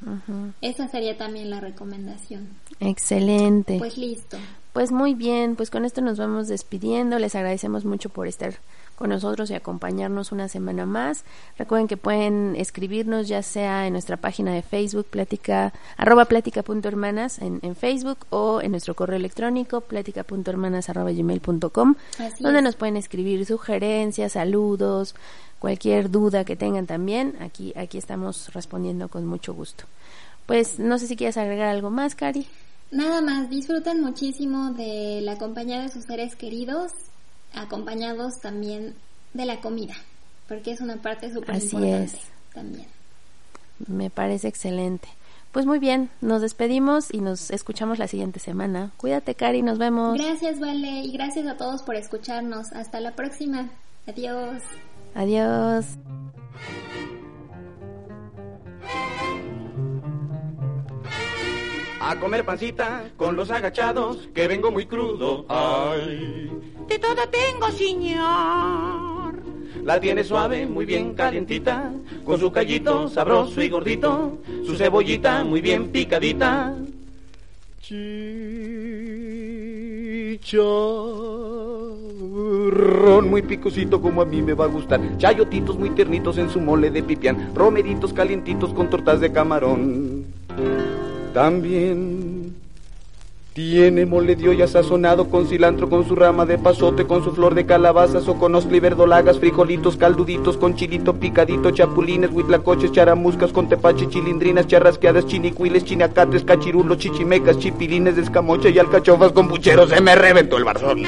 Speaker 4: Esa sería también la recomendación.
Speaker 3: Excelente.
Speaker 4: Pues listo.
Speaker 3: Pues muy bien, pues con esto nos vamos despidiendo. Les agradecemos mucho por estar con nosotros y acompañarnos una semana más. Recuerden que pueden escribirnos ya sea en nuestra página de Facebook, plática, arroba plática.hermanas en, en Facebook o en nuestro correo electrónico plática.hermanas arroba gmail.com
Speaker 4: Así
Speaker 3: donde
Speaker 4: es.
Speaker 3: nos pueden escribir sugerencias, saludos, cualquier duda que tengan también. Aquí, aquí estamos respondiendo con mucho gusto. Pues no sé si quieres agregar algo más, Cari.
Speaker 4: Nada más, disfrutan muchísimo de la compañía de sus seres queridos, acompañados también de la comida, porque es una parte súper importante
Speaker 3: es.
Speaker 4: también.
Speaker 3: Me parece excelente. Pues muy bien, nos despedimos y nos escuchamos la siguiente semana. Cuídate, Cari, nos vemos.
Speaker 4: Gracias, Vale, y gracias a todos por escucharnos. Hasta la próxima. Adiós.
Speaker 3: Adiós.
Speaker 1: A comer pancita con los agachados, que vengo muy crudo. Ay,
Speaker 2: De todo tengo, señor.
Speaker 1: la tiene suave, muy bien calientita, con su callito sabroso y gordito, su cebollita muy bien picadita. Chicharrón muy picosito como a mí me va a gustar. Chayotitos muy tiernitos en su mole de pipián. Romeritos calientitos con tortas de camarón. También tiene mole de olla sazonado con cilantro, con su rama de pasote, con su flor de calabazas o con y verdolagas, frijolitos calduditos, con chilito picadito, chapulines, huitlacoches, charamuscas, con tepache, chilindrinas, charrasqueadas, chinicuiles, chinacates, cachirulos, chichimecas, chipilines escamocha y alcachofas con pucheros. Se me reventó el barzón.